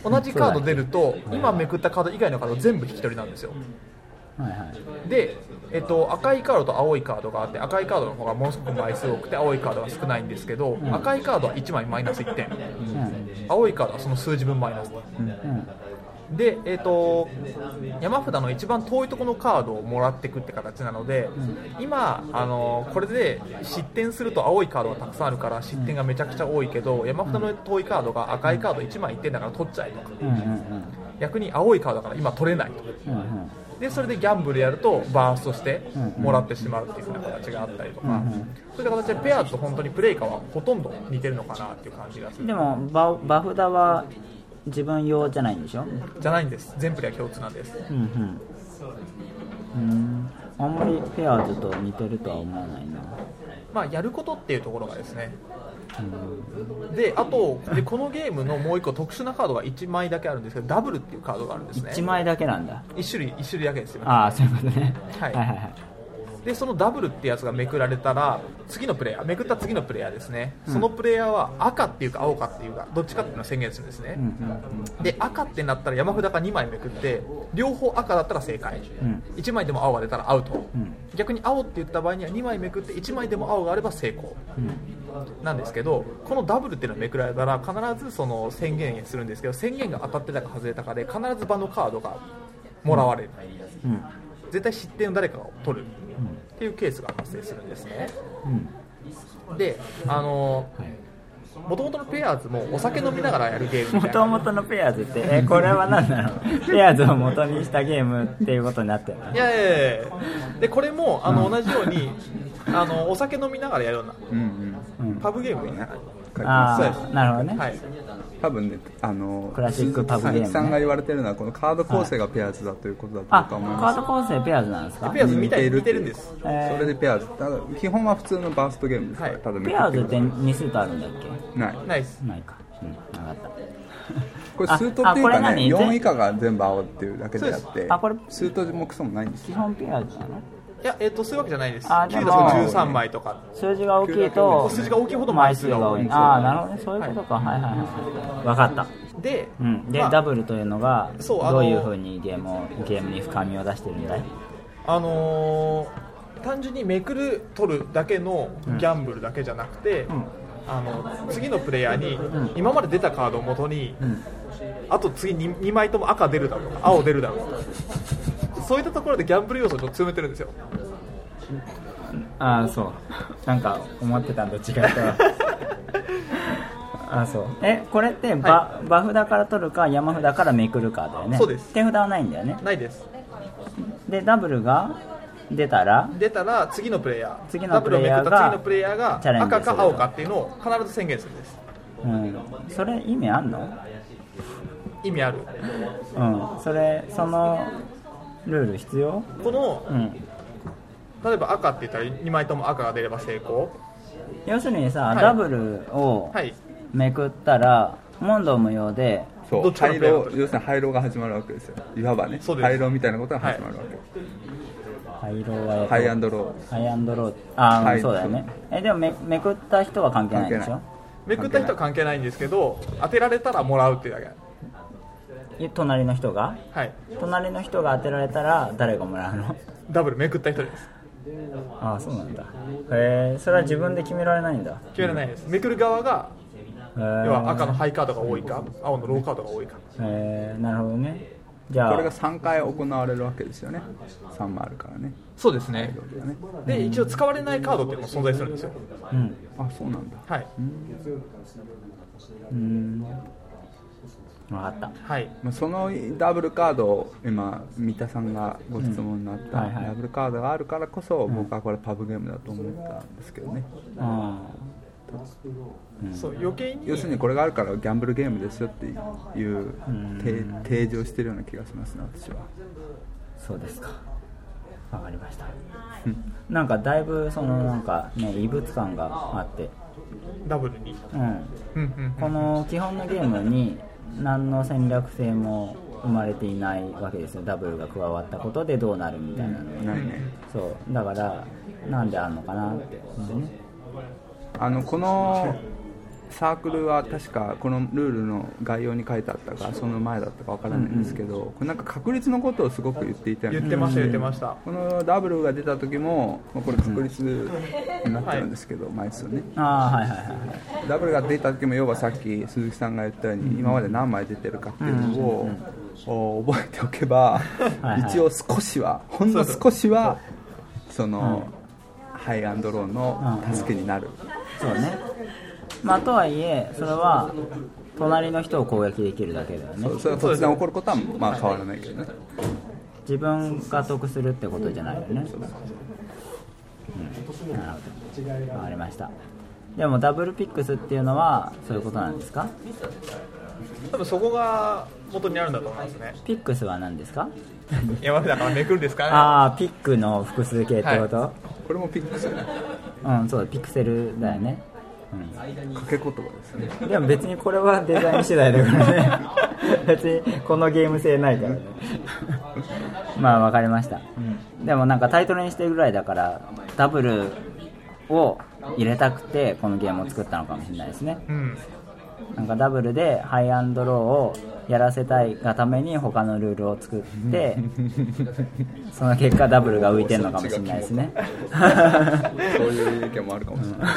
同じカード出ると今めくったカード以外のカード全部引き取りなんですよ。なはいはい。で、えっと、赤いカードと青いカードがあって赤いカードの方がものすごく枚数多くて青いカードは少ないんですけど、ん。赤いカードは1枚マイナス1点。うん。青いカードはその数字分マイナス。うんで、えー、と山札の一番遠いところのカードをもらっていくって形なので、今あのこれで失点すると青いカードがたくさんあるから失点がめちゃくちゃ多いけど山札の遠いカードが赤いカード1枚1点だから取っちゃえとか。うんうんうん逆に青いカードから今取れないと。うんうん。でそれでギャンブルやるとバーストしてうんもらってしまうっていう風な形があったりとか、うんうんそういった形でペアと本当にプレイカはほとんど似てるのかなっていう感じがする。でもババフダは自分用じゃないんでしょ？じゃないんです。全プレイヤー共通なんです。うんうん。うん。あんまりペアーズと似てるとは思わないな。まあやることっていうところがですね。であとでこのゲームのもう一個特殊なカードが1枚だけあるんですけどダブルっていうカードがあるんですね。1枚だけなんだ。1種類一種類だけですよ。ああそういうことね、はい。はいはいはいでそのダブルってやつがめくられたら次のプレイヤーめくった次のプレイヤーですね、うん。そのプレイヤーは赤っていうか青かっていうかどっちかっていうのを宣言するんですね、うんうん。で赤ってなったら山札が2枚めくって両方赤だったら正解、うん。1枚でも青が出たらアウト、うん。逆に青って言った場合には2枚めくって1枚でも青があれば成功。うん。なんですけどこのダブルっていうのをめくられたら必ずその宣言するんですけど宣言が当たってたか外れたかで必ず場のカードがもらわれる、うん。絶対失点を誰かが取るっていうケースが発生するんですね。うん。であのもともとのペアーズもお酒飲みながらやるゲームみもともとのペアーズってえこれは何なの？ペアーズを元にしたゲームっていうことになってるの？いやいやいやでこれもあのうん。同じように あのお酒飲みながらやるようなうんうんうん。パブゲームみたいな書いてあますあなるほどね、はい多分ねあのクラシックパブゲームね。さんが言われてるのはこのカード構成がペアーズだということだあと思いカーますド構成ペアーズなんですか？ペアーズみたい似似てるんです。えー。それでペアーズただ基本は普通のバーストゲームですから、はい。ただめペアーズってくってくだ2スートあるんだっさい。ないナイスけないか。うんなかった。これスートっていうかね4以下が全部青っていうだけであってあこれスートもクソもないんですよ。基本ペアーズなの？いや、えっとそういうわけじゃないです。あで9も。だと13枚とか。数字が大きいと。数字が大きいほど枚枚数が多い。ああなるほどね。そういうことか、はい、はいはい分かった。で,、うん、で、まあダブルというのがどういうふうにゲームをゲームに深みを出してるんだい？あのー単純にめくる取るだけのギャンブルだけじゃなくて、ん。あの次のプレイヤーに、ん。今まで出たカードをもとに、うん。あと次 2, 2枚とも赤出るだろうとか青出るだろうとかそういったところでギャンブル要素を強めてるんですよ。ああそう。なんか思ってたんと違ったわ ああそう。えこれってバ,、はバ札から取るか山札からめくるかだよね。そうです。手札はないんだよね。ないです。でダブルが出たら出たら次のプレイヤー。次のプレイヤーが次のプレイヤーがチャレンジする。赤か青かっていうのを必ず宣言するんです。うん。それ意味あんの？意味ある。うん。それそのルール必要？このうん。例えば赤って言ったら2枚とも赤が出れば成功。要するにさ、はい。ダブルをはい。めくったら問答無用でそう。廃炉要するに廃炉が始まるわけですよ。いわばね廃炉みたいなことが始まるわけ、はえっとハイアンドロハイアンドロー。ああ、はい。そうだよね。えでもめめくった人は関係ないでしょ？めくった人は関係ないんですけど当てられたらもらうっていうだけ。え隣の人が？はい。隣の人が当てられたら誰がもらうの？ダブルめくった人です。ああそうなんだ。へえそれは自分で決められないんだ。決められないです。めくる側が要は赤のハイカードが多いか青のローカードが多いか。へえなるほどね。じゃあこれが3回行われるわけですよね。3もあるからね。そうですね。ね。で一応使われないカードっていうのも存在するんですよ。うん。あそうなんだ。はい。うん分かった。はい。まあ、そのダブルカードを今三田さんがご質問になったうんはいはい。ダブルカードがあるからこそ僕はこれパブゲームだと思ったんですけどね。あそう余計に。要するにこれがあるからギャンブルゲームですよっていううん。提提示をしてるような気がしますね私は。あそうですか。わかりました。なんかだいぶそのなんかね異物感があって。ダブルに。うんうんうん。この基本のゲームに何の戦略性も生まれていないわけですよ。ダブルが加わったことでどうなるみたいなの。はないね。そう。だからなんであんのかなって、うんあのこのサークルは確かこのルールの概要に書いてあったかその前だったかわからないんですけど、これなんか確率のことをすごく言っていたよね言ってました言ってましたこのダブルが出た時もまあこれ確率になってるんですけど、枚数ね。ああはいはいはいはい。ダブルが出た時も要はさっき鈴木さんが言ったように、今まで何枚出てるかっていうのを、お覚えておけば一応少しはほんの少しはその、ハイアンドローの助けになる、そうねまあとはいえそれは隣の人を攻撃できるだけだよね。それが突然起こることはまあ変わらないけどね。自分が得するってことじゃないよね、うん、なるほど。分かりました。でもダブルピックスっていうのはそういうことなんですか？多分そこが元にあるんだと思いますね。ピックスは何ですか？山札からめくるんですかね。ああピックの複数形ってこと、これもピックスね。うんそうだ。ピクセルだよね、掛け言葉ですねうん、でも別にこれはデザイン次第だからね。別にこのゲーム性ないからね。まあわかりました、でもなんかタイトルにしてるぐらいだからダブルを入れたくてこのゲームを作ったのかもしれないですね。うん。なんかダブルでハイアンドローをやらせたいがために他のルールを作って その結果ダブルが浮いてるのかもしれないですね。そういう意見もあるかもしれない。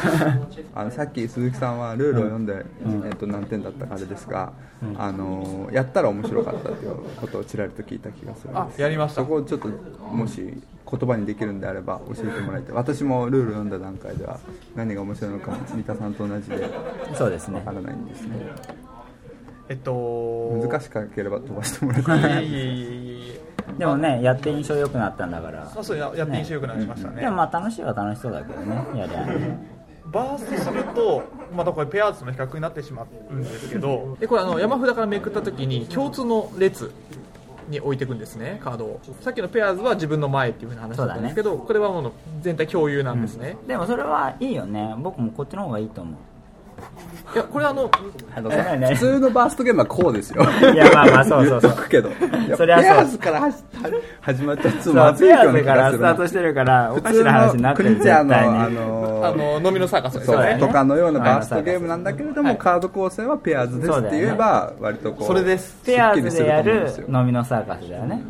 あのさっき鈴木さんはルールを読んで、えっと何点だったかあれですが、あのやったら面白かったっていうことをちらりと聞いた気がするんあです。やりました。そこをちょっともし言葉にできるんであれば教えてもらいたい。私もルール読んだ段階では何が面白いのかも三田さんと同じでそうですね。わからないんですねえっと難しければ飛ばしてもらってい。えいえいえいえでもねやって印象良くなったんだから。まあそうややって印象良くなりましたね。でもまあ楽しいは楽しそうだけどねやりゃ。バーストするとまたこれペアーズの比較になってしまうんですけど。でこれあの山札からめくった時に共通の列に置いていくんですねカードを。さっきのペアーズは自分の前っていうふうな話だったんですけど、これはもう全体共有なんですね、でもそれはいいよね。僕もこっちの方がいいと思ういやこれあの普通のバーストゲームはこうですよ。いやまあまあそうそうそう。言っとくけど。いやそりゃそう。ペアーズから始まったやつそうまずいペアような気ーズからスタートしてるからお普かしな話になってるクリティアの絶対に。あのあの飲みのサーカスとかのようなバーストゲームなんだけれども、はい。カード構成はペアーズですって言えば、割とこうそれです。ペアーズでやる飲みのサーカスだよね。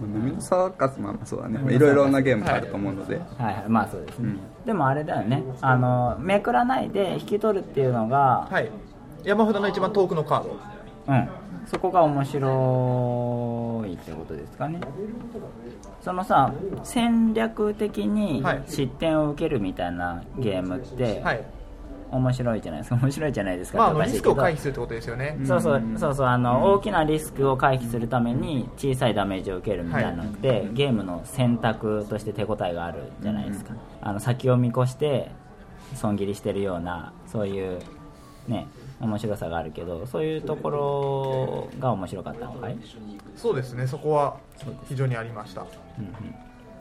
飲みのサーカスまあまあそうだね。まあいろいろなゲームがあると思うので、はいはい。まあそうですね、でもあれだよね。あのめくらないで引き取るっていうのが、はい。山札の一番遠くのカード。うん。そこが面白いってことですかね。そのさ戦略的にはい。失点を受けるみたいなゲームってはい面白いじゃないですか。面白いじゃないですか。まあリスクを回避するってことですよね、そうそうそうそう。あの大きなリスクを回避するために小さいダメージを受けるみたいなのって、ゲームの選択として手応えがあるじゃないですか、あの先を見越して損切りしてるようなそういうね面白さがあるけどそういうところが面白かったのかい、そうですね。そこは非常にありました。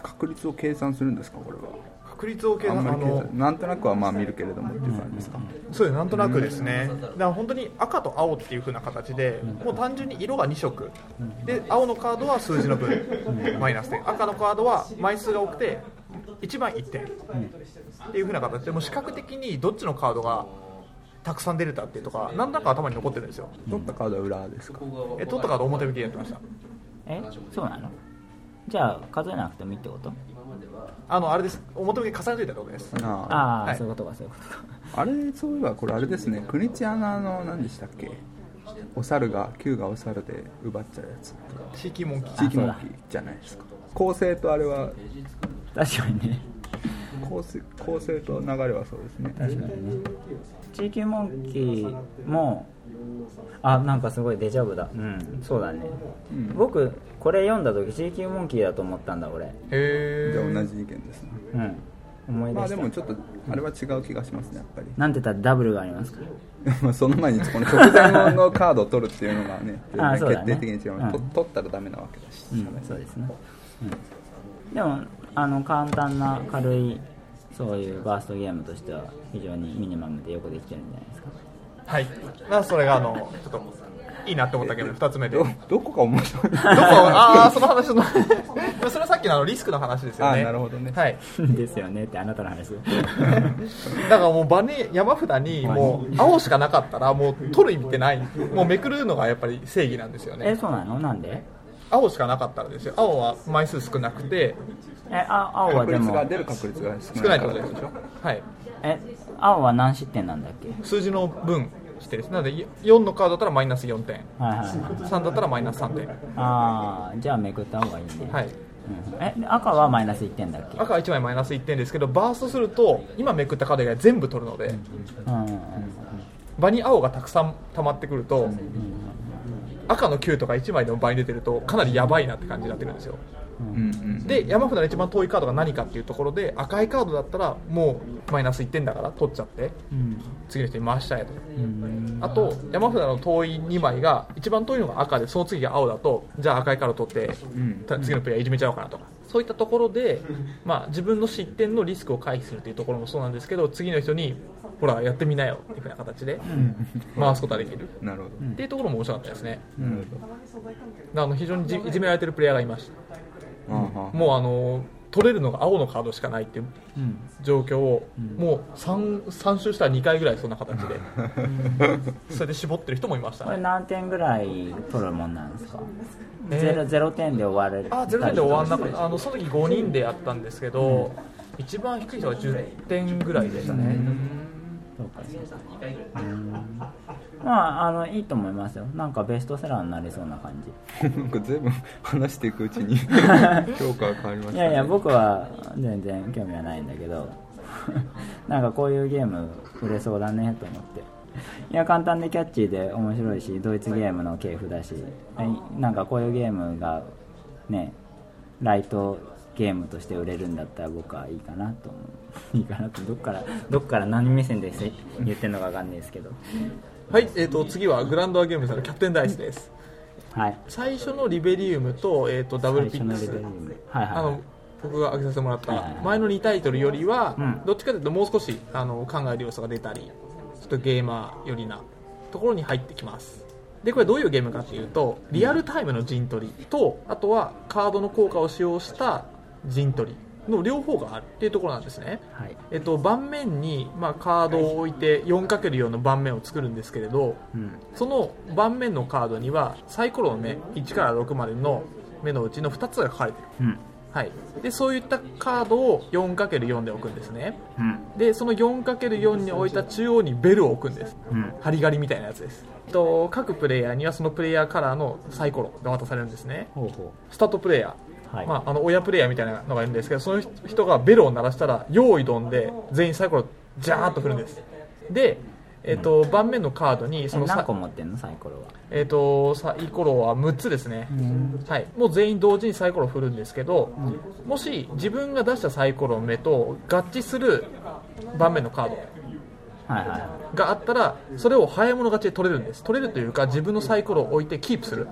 確率を計算するんですかこれは確率を計算あのまり計算なんとなくはまあ見るけれどもっていう感じですか、そうですなんとなくですね。だから本当に赤と青っていう風な形でもう単純に色が2色。で青のカードは数字の分マイナス点。赤のカードは枚数が多くて1枚1点。っていう風な形でもう視覚的にどっちのカードがたくさん出れたっていうとか何だか頭に残ってるんですよ。取ったカードは裏ですか？え取ったカード表向きでやってました。えそうなの？じゃあ数えなくてもいいってこと？あのあれです。表向き重ねといたことです。ああああ、はい。そういうことかそういうことか。あれそういえばこれあれですね。クニチアのあの何でしたっけ？お猿が旧がお猿で奪っちゃうやつ。地域モンキー。地域モンキーじゃないですか。構成とあれは？確かにね。構成構成と流れはそうですね。確かにね。地域モンキーもあなんかすごいデジャブだ。うん。そうだね、うん。僕これ読んだ時地域モンキーだと思ったんだ俺。へじゃあ同えじ意見ですね。うん。思い出まあした、でもちょっとあれは違う気がしますねやっぱり。なんて言った？らダブルがありますか？ま あその前にこの直前のカードを取るっていうのがね ああそうだね。決定的に違う、うん。と取ったらダメなわけだし、うんそうですね、うん、でもあの簡単な軽いそういうバーストゲームとしては非常にミニマムでよくできてるんじゃないですかはい。まあそれがあのちょっといいなって思ったゲーム2つ目で。どどこが面白いどこ？ああその話の。それはさっきのあのリスクの話ですよね。なるほどね。はい。ですよねってあなたの話。だからもう場に山札にもう青しかなかったらもう取る意味ってない。もうめくるのがやっぱり正義なんですよね。えそうなの？なんで？青しかなかったらですよ。青は枚数少なくて。えあ青は確でも。率が出る確率が少少なないってことですでしょ？はい。え青は何失点なんだっけ？数字の分してですなので4のカードだったらマイナス4点。はいはいはい。3だったらマイナス3点。ああじゃあめくった方がいいね、はい。うん。え赤はマイナス1点だっけ？赤は1枚マイナス1点ですけどバーストすると今めくったカード以外全部取るのでうん場に青がたくさん溜まってくると赤の9とか1枚でも場に出てるとかなりやばいなって感じになってるんですよで山札の一番遠いカードが何かっていうところで赤いカードだったらもうマイナス1点だから取っちゃってうん。次の人に回したいと。うん。あと山札の遠い2枚が一番遠いのが赤でその次が青だとじゃあ赤いカード取ってうん。た次のプレイヤーいじめちゃおうかなとか。そういったところで、まあ、自分の失点のリスクを回避するというところもそうなんですけど次の人にほらやってみなよっていうふうな形で回すことができる。なるほど。っていうところも面白かったですね。なるあの非常にじいじめられてるプレイヤーがいましたもうあの取れるのが青のカードしかないっていううん。状況を、もう 3, 3周したら2回ぐらいそんな形でそれで絞ってる人もいましたこれね何点ぐらい取るもんなんですか、えー。ゼロゼロ点で終われるあ0点で終わんなかったあのその時5人でやったんですけど、一番低い人が10点ぐらいでしたね、そうか。うんまああのいいと思いますよ。なんかベストセラーになりそうな感 なんか随分話していくうちに 評価が変わりましたね。じいやいや僕は全然興味はないんだけど。なんかこういうゲーム売れそうだねと思って。いや簡単でキャッチーで面白いしドイツゲームの系譜だし。はい。なんかこういうゲームがねライトゲームとして売れるんだったら僕はいいかなと思う。いいかなとどっからどっから何目線でせ言ってるのか分かんないですけどはい、えー、と次はグランドアゲームズのキャプテンダイスです。はい。最初のリベリウムと,、えー、とダブルピックス。はいはいあの僕が挙げさせてもらった前の2タイトルよりは、うん。どっちかというともう少しあの考える要素が出たりちょっとゲーマー寄りなところに入ってきます。でこれどういうゲームかっていうとリアルタイムの陣取りとあとはカードの効果を使用した陣取りの両方があるっていうところなんですね。はい。えっと、盤面に、まあ、カードを置いて 4×4 の盤面を作るんですけれどうん。その盤面のカードにはサイコロの目1から6までの目のうちの2つが書かれてる、うん。はい、でそういったカードを 4×4 で置くんですね。うん。でその 4×4 に置いた中央にベルを置くんです。うん。ハリガリみたいなやつです。えっと各プレイヤーにはそのプレイヤーカラーのサイコロが渡されるんですね。スタートプレイヤー、うはい、まあ、あの親プレイヤーみたいなのがいるんですけどその人がベルを鳴らしたら用意どんで全員サイコロジャーッと振るんです。で、えっと盤面のカードにそのさ何個持ってんのサイコロは。えっとサイコロは6つですね、はい、もう全員同時にサイコロを振るんですけど、もし自分が出したサイコロの目と合致する盤面のカードはいはい。があったらそれを早い者勝ちで取れるんです。取れるというか自分のサイコロを置いてキープする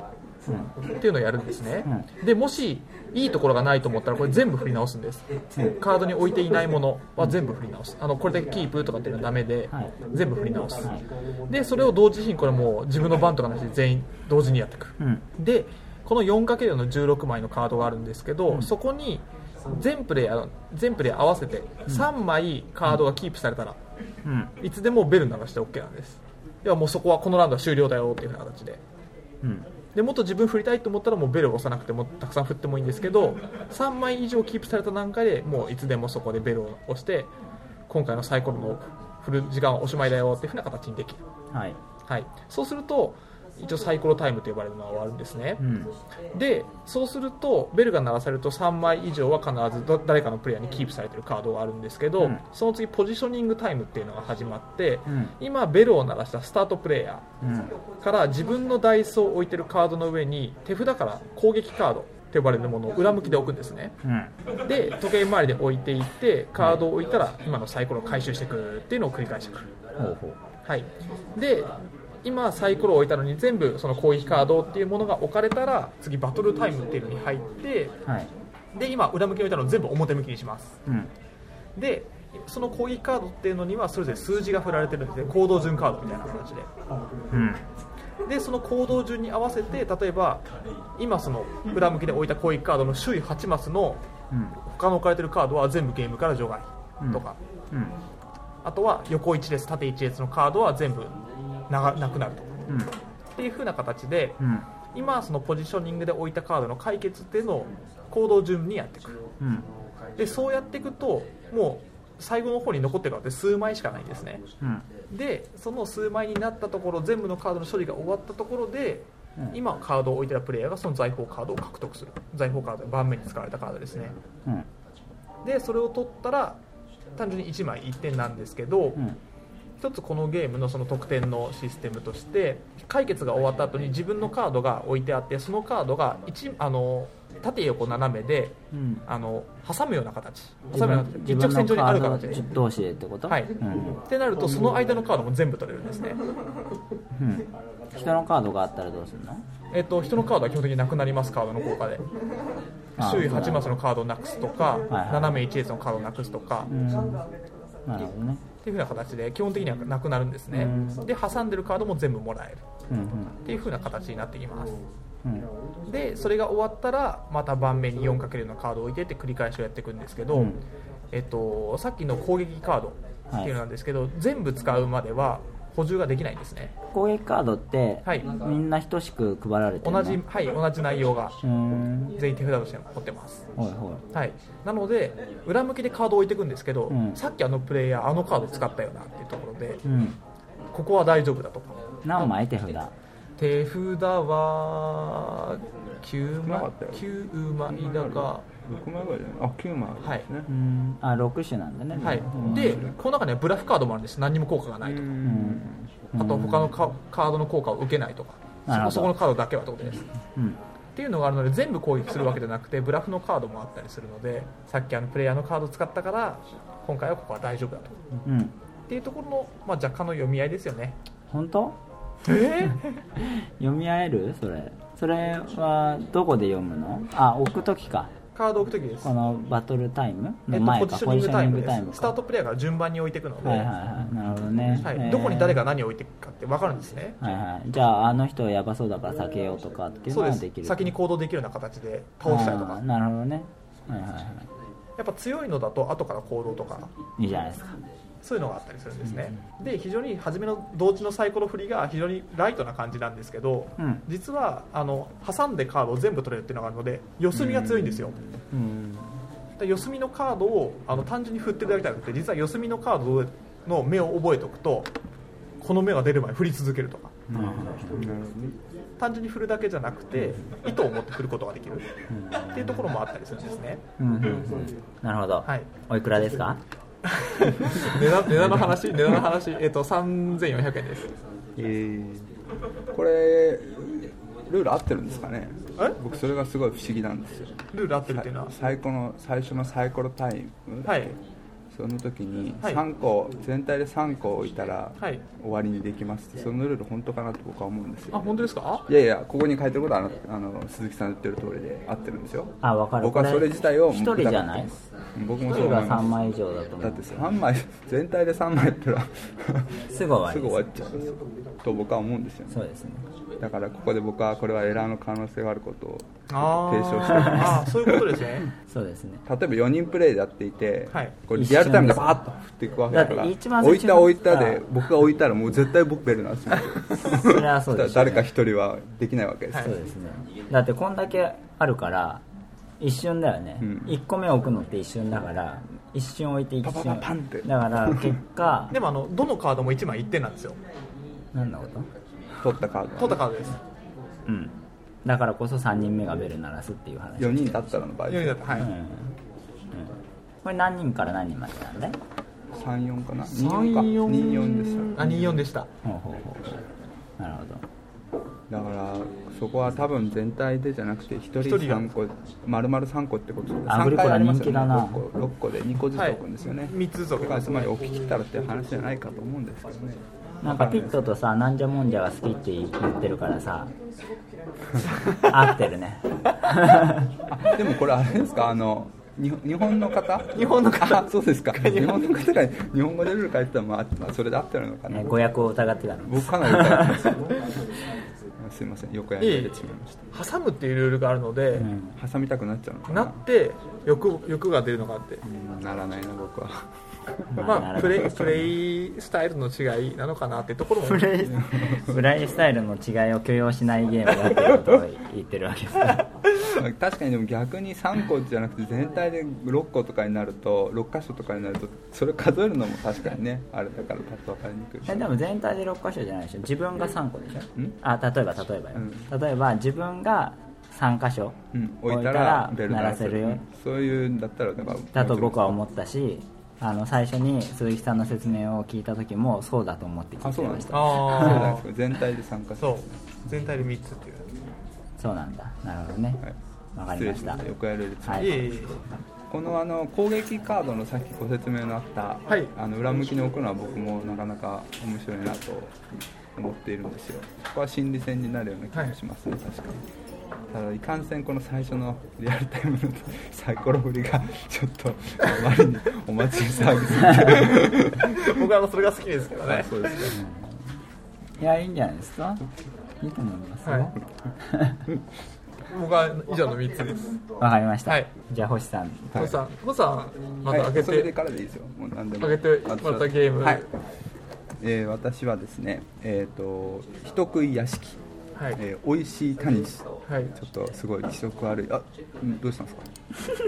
っていうのをやるんですね、でもしいいところがないと思ったらこれ全部振り直すんです、カードに置いていないものは全部振り直す。あのこれでキープとかっていうのはダメで、はい。全部振り直す、でそれを同時にこれもう自分の番とかなしで全員同時にやっていく、うん。でこの 4×4 の16枚のカードがあるんですけど、そこに全プレイ全プレイ合わせて3枚カードがキープされたら、うん。いつでもベル鳴らして OK なんです。ではもうそこはこのラウンドは終了だよっていう形で。うんでもっと自分振りたいと思ったらもうベルを押さなくてもたくさん振ってもいいんですけど3枚以上キープされた段階でもういつでもそこでベルを押して今回のサイコロの振る時間はおしまいだよっていう風な形にできる、はい。はい、そうすると一応サイコロタイムと呼ばれるのは終わるんですね、うん。でそうするとベルが鳴らされると3枚以上は必ずど誰かのプレイヤーにキープされているカードがあるんですけど、うん。その次ポジショニングタイムっていうのが始まって、うん。今ベルを鳴らしたスタートプレイヤうん。ーから自分のダイスを置いてるカードの上に手札から攻撃カードと呼ばれるものを裏向きで置くんですね。うん。で時計回りで置いていってカードを置いたら今のサイコロを回収していくっていうのを繰り返していくほうほう。はい、で今サイコロを置いたのに全部その攻撃カードっていうものが置かれたら次バトルタイムっていうのに入ってはい。で今裏向きに置いたのを全部表向きにします。うん。でその攻撃カードっていうのにはそれぞれ数字が振られてるんですね。行動順カードみたいな形で。うん。でその行動順に合わせて例えば今その裏向きで置いた攻撃カードの周囲8マスのうん。他の置かれてるカードは全部ゲームから除外とか、うん。あとは横1列縦1列のカードは全部ながなくなると。かうん。っていう風な形でうん。今そのポジショニングで置いたカードの解決っていうのを行動順にやっていく。うん。でそうやっていくともう最後の方に残ってるカードって数枚しかないんですね。うん。でその数枚になったところ全部のカードの処理が終わったところで、うん。今カードを置いてたプレイヤーがその財宝カードを獲得する。財宝カード盤面に使われたカードですね。うん。でそれを取ったら単純に1枚1点なんですけど、うん一つこのゲームのその得点のシステムとして解決が終わった後に自分のカードが置いてあってそのカードが一あの縦横斜めで、うん。あの挟むような形。自挟むような分自分の一直線上にあるカ形で。ード同士でってこと？はい、うん。ってなるとその間のカードも全部取れるんですね。うん。人のカードがあったらどうするの？えっと人のカードは基本的になくなりますカードの効果で。あ周囲8マスのカードをなくすとか、はいはい。斜め1列のカードをなくすとか、うん。なるほどねっていう風な形で基本的にはなくなるんですね、うん。で挟んでるカードも全部もらえる。うんっていう風な形になってきます。うん。うんでそれが終わったらまた盤面に 4× のカードを置いてって繰り返しをやっていくんですけど、うん。えっと、さっきの攻撃カードっていうのなんですけど、全部使うまでは補充ができないんですね。攻撃カードって、はい。みんな等しく配られてるの？同じ,、はい、同じ内容が全員手札として持ってます。ほいほい。はい、なので裏向きでカードを置いていくんですけど、うん。さっきあのプレイヤーあのカード使ったよなっていうところでうん。ここは大丈夫だとか。何枚手札？手札は9枚なかったよ。9枚だか6枚ぐらいじゃない？あ9枚はいですね。うん。あ6種なんだね。はい。うん。でこの中にはブラフカードもあるんです。何にも効果がないとか。うん。あと他のカカードの効果を受けないとか。そこそこのカードだけはってことです。うん。っていうのがあるので全部攻撃するわけじゃなくてブラフのカードもあったりするのでさっきあのプレイヤーのカードを使ったから今回はここは大丈夫だと。うん。っていうところの、まあ、若干の読み合いですよね。本当？え 読み合える？それ。それはどこで読むの？あ置く時か。カードを置くときです。このバトルタイム？えっと、の前か？ポジショニングタイムスタートプレイヤーから順番に置いていくので、はいはいはい。なるほどね、はい。えー。どこに誰が何を置いていくかって分かるんですね。はいはい。じゃああの人やばそうだから避けようとかっていうのはです。きる。先に行動できるような形で倒したりとか。なるほどね。はいはいはやっぱ強いのだと後から行動とか。いいいじゃないですかそういうのがあったりするんですね、で非常に初めの同時のサイコロ振りが非常にライトな感じなんですけど、うん。実はあの挟んでカードを全部取れるっていうのがあるので四隅が強いんですよ、うん。で四隅のカードをあの単純に振ってるだけじゃなくて実は四隅のカードの目を覚えておくとこの目が出る前振り続けるとか。単純に振るだけじゃなくて糸を持って振ることができるっていうところもあったりするんですね。うん。うん。うん。なるほど、はいおいくらですか？値段値段の話値段の話、えっと3400円です。えー。これルール合ってるんですかね？え？僕それがすごい不思議なんですよ。ルール合ってるっていうのは？最高の最初のサイコロタイムはいその時にはい。3個、全体で3個置いたらはい。終わりにできますってそのルール本当かなと僕は思うんですよ。あ本当ですか？いやいやここに書いてることはあのあの鈴木さんの言ってる通りで合ってるんですよ。あ分かる。僕はそれ自体を一人じゃない？僕も3そう思います。枚以上だと思う。だって3枚 全体で3枚やったら すぐ終わりすぐ終わっちゃうんですよと僕は思うんですよね。そうですね。だからここで僕はこれはエラーの可能性があることを提唱してます。あーそういうことですね。そうですね。例えば4人プレイでやっていて、はい。これリアルタイムでバーッと振っていくわけだから置いた置いたで僕が置いたらもう絶対僕ベルなんですよ。それはそうです、誰か一人はできないわけですよ、はいそうですね。だってこんだけあるから一瞬だよね、うん。1個目置くのって一瞬だから一瞬置いて一瞬。パパパパンって。だから結果 でもあのどのカードも1枚1点なんですよ。何のこと？取ったカード取ったカードです。うん。だからこそ3人目がベル鳴らすっていう話。4人だったらの場合4人だったはい、うんうんこれ何人から何人までなんだい？34かな？三24か。四24でしたあ24でした。ほうほうほう。なるほど。だからそこは多分全体でじゃなくて1人一人が3個丸々3個ってことで3アグリコラ回ありますよね人気だな。6個 ,6 個で2個ずつ置くんですよね、3つずつ置くだからつまり置き切ったらっていう話じゃないかと思うんですけどね。なんかピットとさなんじゃもんじゃが好きって言ってるからさ 合ってるね。あでもこれあれですか？あの日本日本の方？日本の方。あそうですか。日本の方。が日本語でルール書いてたら、まあ、まあそれで合ってるのかな、ね語訳を疑ってたの。僕かなり疑ってますすいません。横やりでしまいまし挟むっていうルールがあるので、うん。た挟みたくなっちゃうのかな。なって欲欲が出るのがあって。うんならないな僕はまあプレイプレイスタイルの違いなのかなっていうところも。プレイプレイスタイルの違いを許容しないゲームだっていうことを言ってるわけですから 確かにでも逆に3個じゃなくて全体で6個とかになると6箇所とかになるとそれ数えるのも確かにねあれだからパッと分かりにくいでも全体で6箇所じゃないでしょ。自分が3個でしょ。ん？あ例えば例えばよ、例えば自分が3箇所うん、置いたら鳴鳴らせるよ。そういうんだったらだからだと僕は思ったしあの最初に鈴木さんの説明を聞いた時もそうだと思って聞いてました。そうなんあですか全体で参加あそう。全体で3つっていう。そうなんだ。なるほどね。わ、はい、かりました。失礼し横やるではい。いえいえ。このあの攻撃カードのさっきご説明のあった、はい。あの裏向きに置くのは僕もなかなか面白いなと思っているんですよ。ここは心理戦になるような気がしますね、確かにただいかんせんこの最初のリアルタイムのサイコロ振りがちょっとあまりにお祭り騒ぎすぎて。僕はあのそれが好きですけどね。そうですねいやいいんじゃないですか？いいと思いますよ。はわ、僕は以上の3つです。かりました、はい。じゃあ星さん。はい。ホさん。ホさんまたはい、開けて。それでからでいいですよ。もう何でも。開けてもらったゲーム。はい。えー私はですねえっ、と人食い屋敷はい。えー、美味しいタニシ。はい。ちょっとすごい気色悪い。あんどうしたんで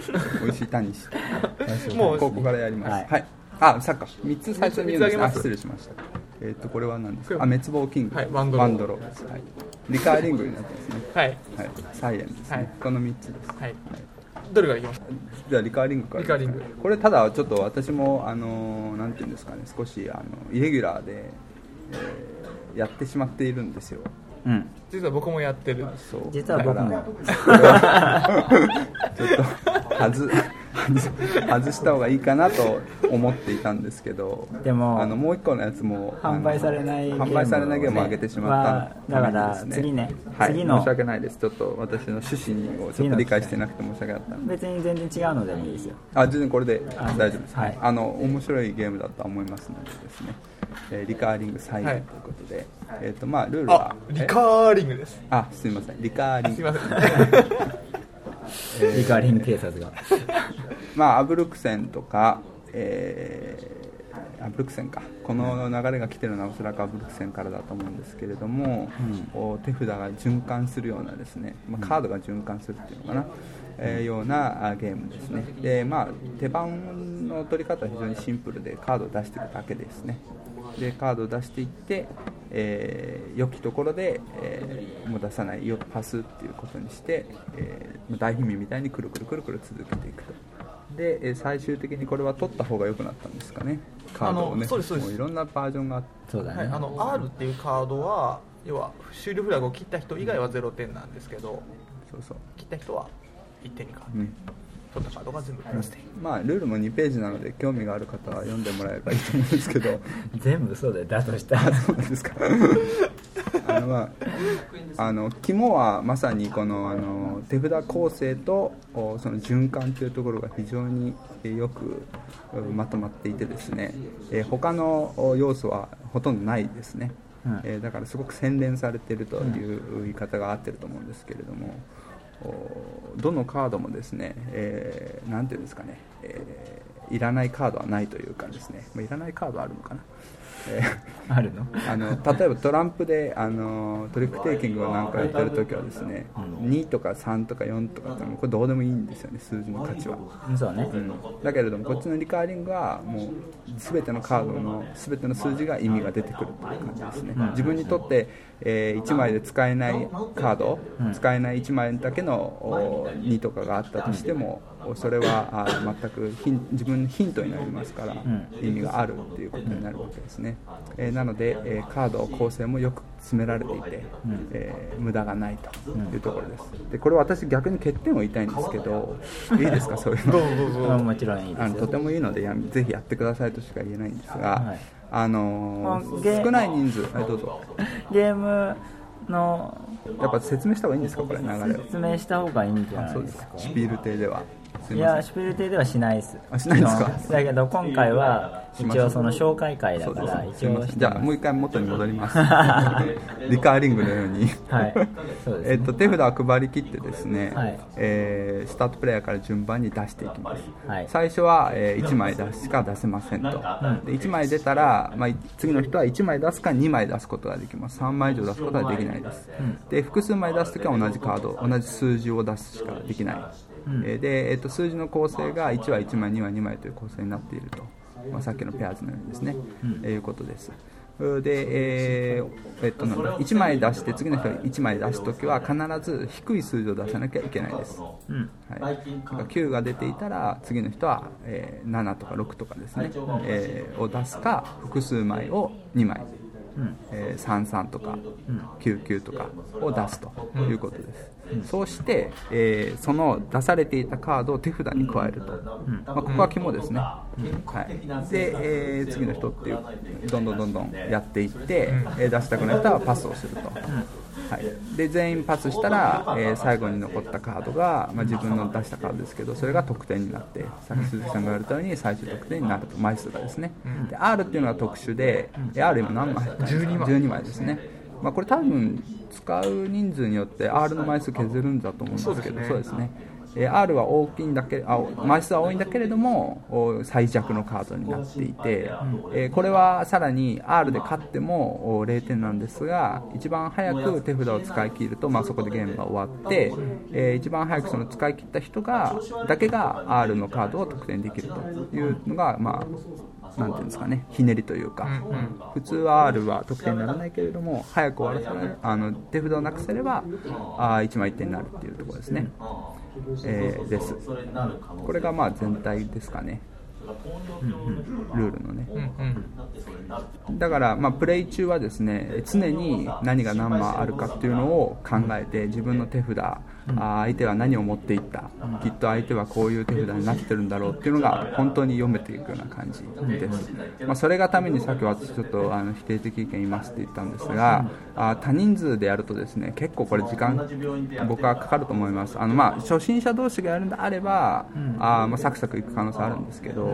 すか？美味しいタニシ。もうここからやりますははい。い、あサッカー3つ最初に言うんですね。あ失礼しました。えっ、とこれは何ですか？あ滅亡キング、はい。ワンドロー。ワーです、はい、リカーリングになってますね。はい。はい。サイエンですね、はい。この3つです。はい。どれからいきます？かじゃあリカーリングから。リカーリング。これただちょっと私もあのなんていうんですかね。少しあのイレギュラーで、えーやってしまっているんですようん。実は僕もやってる。そう実は僕も。ちょっと外外外した方がいいかなと思っていたんですけどでもあのもう一個のやつも販売されない販売されないゲームを上げてしまったはだから次ねはい、次の。申し訳ないです。ちょっと私の趣旨をちょっと理解してなくて申し訳なかった。別に全然違うのでもいいですよ。あ全然これであ大丈夫です、はい。あの面白いゲームだと思いますのでですね、えーリカーリングサイレンということで、えっ、とまあルールはあリカーリングです。えあすみません。リカーリング。すいません。リカーリング 警察が。まあアブルクセンとか、えーアブルクセンか。この流れが来てるのはおそらくアブルクセンからだと思うんですけれども、こう手札が循環するようなですね、まあ、カードが循環するっていうのかな、えーようなあゲームですね。で、まあ、手番の取り方は非常にシンプルでカードを出していくだけですねでカードを出していって、えー良きところで、えーもう出さないよくパスっていうことにして、えーまあ大悲鳴みたいにくるくるくるくる続けていくと。で、えー最終的にこれは取った方が良くなったんですかね。カードをね。あのそうですそうです。もういろんなバージョンがあって。そうだね、はい、あの R っていうカードは要は終了フラグを切った人以外は0点なんですけどそうそう、切った人は1点に変わるうん取ったカードが全部プラス点まあルールも2ページなので興味がある方は読んでもらえればいいと思うんですけど。全部そうだよ。だとしたら。そうなんですか。あの、まあ、あの肝はまさにこのあの手札構成とおその循環というところが非常にえーよくうんまとまっていてですね、えー他のお要素はほとんどないですね、うん。えーだからすごく洗練されているという言い方が合ってると思うんですけれども、おどのカードもですね、えーなんていうんですかね、えーいらないカードはないというかですね、まあ、いらないカードあるのかな、え ーあるの？あの例えばトランプであのトリックテイキングをなんかやってる時はですね2とか3とか4とかってこれどうでもいいんですよね数字の価値は、うん。そうね、だけれどもこっちのリカーリングはもう全てのカードの全ての数字が意味が出てくるという感じですね、自分にとって、え1枚で使えないカード、使えない1枚だけのお2とかがあったとしてもそれはあ全くヒン自分のヒントになりますから、意味があるっていうことになるわけですね、えーなので、えーカード構成もよく詰められていて、えー無駄がないというところです。でこれ私逆に欠点を言いたいんですけど いいですか？そういうの。もちろんいいですよ。あのとてもいいのでやぜひやってくださいとしか言えないんですが、はい。あのーあゲー少ない人数、はい、どうぞ。ゲームのやっぱ説明した方がいいんですか？これ流れを。説明した方がいいんじゃなそういですか？ですか。シュピール亭では。すいやシュピル亭ではしないです。あしないんですか？だけど今回は一応その紹介会だから一応じゃあもう一回元に戻ります。リカーリングのように。はい。そうです、ね。えっと、手札を配り切ってですね、はい。えースタートプレイヤーから順番に出していきます、はい。最初は、え1枚出すしか出せませんと、で1枚出たら、まあ、次の人は1枚出すか2枚出すことができます。3枚以上出すことはできないです、で複数枚出すときは同じカード同じ数字を出すしかできない、えーで、えっと数字の構成が1は1枚2は2枚という構成になっていると、まあ、さっきのペアーズのようにですね、えーいうことです。で、えーえっと、なんだ。1枚出して次の人に1枚出すときは必ず低い数字を出さなきゃいけないです、うん。はい、だから9が出ていたら次の人は、えー7とか6とかですね、えーを出すか複数枚を2枚、えー33とか99とかを出すということです、そうして、えーその出されていたカードを手札に加えると、まあ、ここは肝ですね、はい、で、えー次の人っていうどんどんどんどんやっていって、えー出したくなったらパスをすると、はい、で全員パスしたら、えー最後に残ったカードが、まあ、自分の出したカードですけどそれが得点になってさっき鈴木さんが言われたように最終得点になると。枚数がですね、で R っていうのは特殊で、え R 今何枚入ったんですか？12枚。12枚ですね、まあ、これ多分使う人数によって R の枚数削るんだと思うんですけどそうですね。えー R は大きいんだけあ枚数は多いんだけれどもお最弱のカードになっていて、えーこれはさらに R で勝ってもお0点なんですが一番早く手札を使い切ると、まあ、そこでゲームが終わって、えー一番早くその使い切った人がだけが R のカードを得点できるというのが、まあ、なんていうんですかねひねりというか、普通は R は得点にならないけれども早く終わらせられあの手札をなくせればあ1枚1点になるっていうところですね、えーです。これがまあ全体ですかね、ルールのね、だから、まあ、プレイ中はですね常に何が何枚あるかっていうのを考えて自分の手札、あー相手は何を持っていった、きっと相手はこういう手札になってるんだろうっていうのが本当に読めていくような感じです、まあ、それがためにさっき私ちょっとあの否定的意見言いますって言ったんですが、あー多人数でやるとですね結構これ時間僕はかかると思います。あの、まあ、初心者同士がやるんであれば、あーまあ、サクサクいく可能性あるんですけど、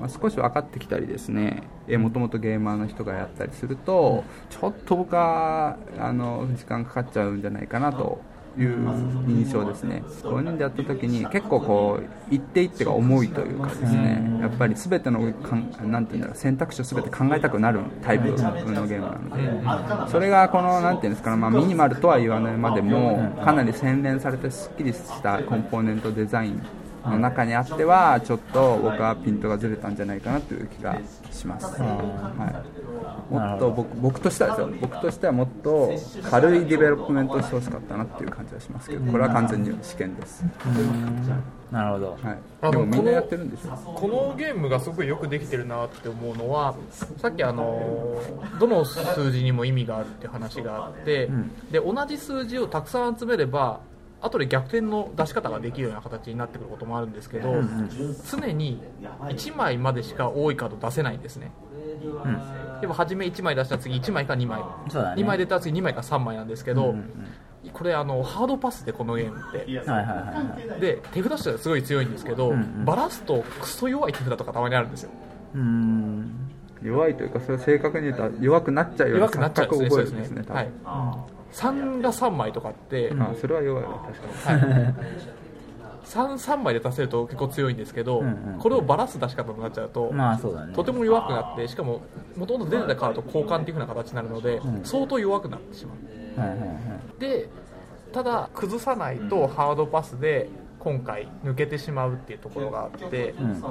まあ、少し分かってきたりですねもともとゲーマーの人がやったりするとちょっと僕はあの時間かかっちゃうんじゃないかなという印象ですね。5人でやった時に結構こう一手一手が重いというかですね。やっぱり全てのかんなんていうんだろう選択肢を全て考えたくなるタイプのゲームなのでそれがこのなんていうんですかね、まあ、ミニマルとは言わないまでもかなり洗練されてすっきりしたコンポーネントデザインの中にあってはちょっと僕はピントがずれたんじゃないかなという気がします、はい、もっと僕僕としてはですよ。僕としてはもっと軽い development をしてほしかったなっていう感じがしますけどこれは完全に私見です、なるほど、はい、でもみんなやってるんでしょこのゲームがすごいよくできてるなって思うのはさっきあのどの数字にも意味があるって話があって、で同じ数字をたくさん集めれば後で逆転の出し方ができるような形になってくることもあるんですけど、常に1枚までしか多いカード出せないんですね、でも初め1枚出したら次1枚か2枚、そうだね。2枚出たら次2枚か3枚なんですけど、これあのハードパスでこのゲームって。はいはいはいはい。で手札としてはすごい強いんですけど、バラすとクソ弱い手札とかたまにあるんですよ。うーん。弱いというかそれは正確に言うと弱くなっちゃうような弱くなっちゃう。ん錯覚をですね。そうですね。覚えるんですね多分。はい3が3枚とかって、あそれは弱いわ確かに。はい、3, 3枚で出せると結構強いんですけど、んうん。これをバラす出し方になっちゃうと、まあそうだね。とても弱くなってしかももともと出てたカードと交換っていう風な形になるので、相当弱くなってしまう。はいはいはい。でただ崩さないとハードパスで今回抜けてしまうっていうところがあって、ん。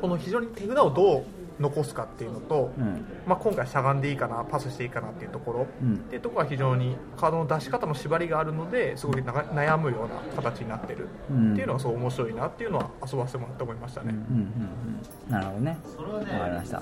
この非常に手札をどう残すかっていうのと、うん。まあ、今回しゃがんでいいかなパスしていいかなっていうところ、うん。っていうところが非常にカードの出し方の縛りがあるのですごいな悩むような形になってる。うん。っていうのがすごい面白いなっていうのは遊ばせてもらって思いましたね、うんうんうんなるほどね。わかりました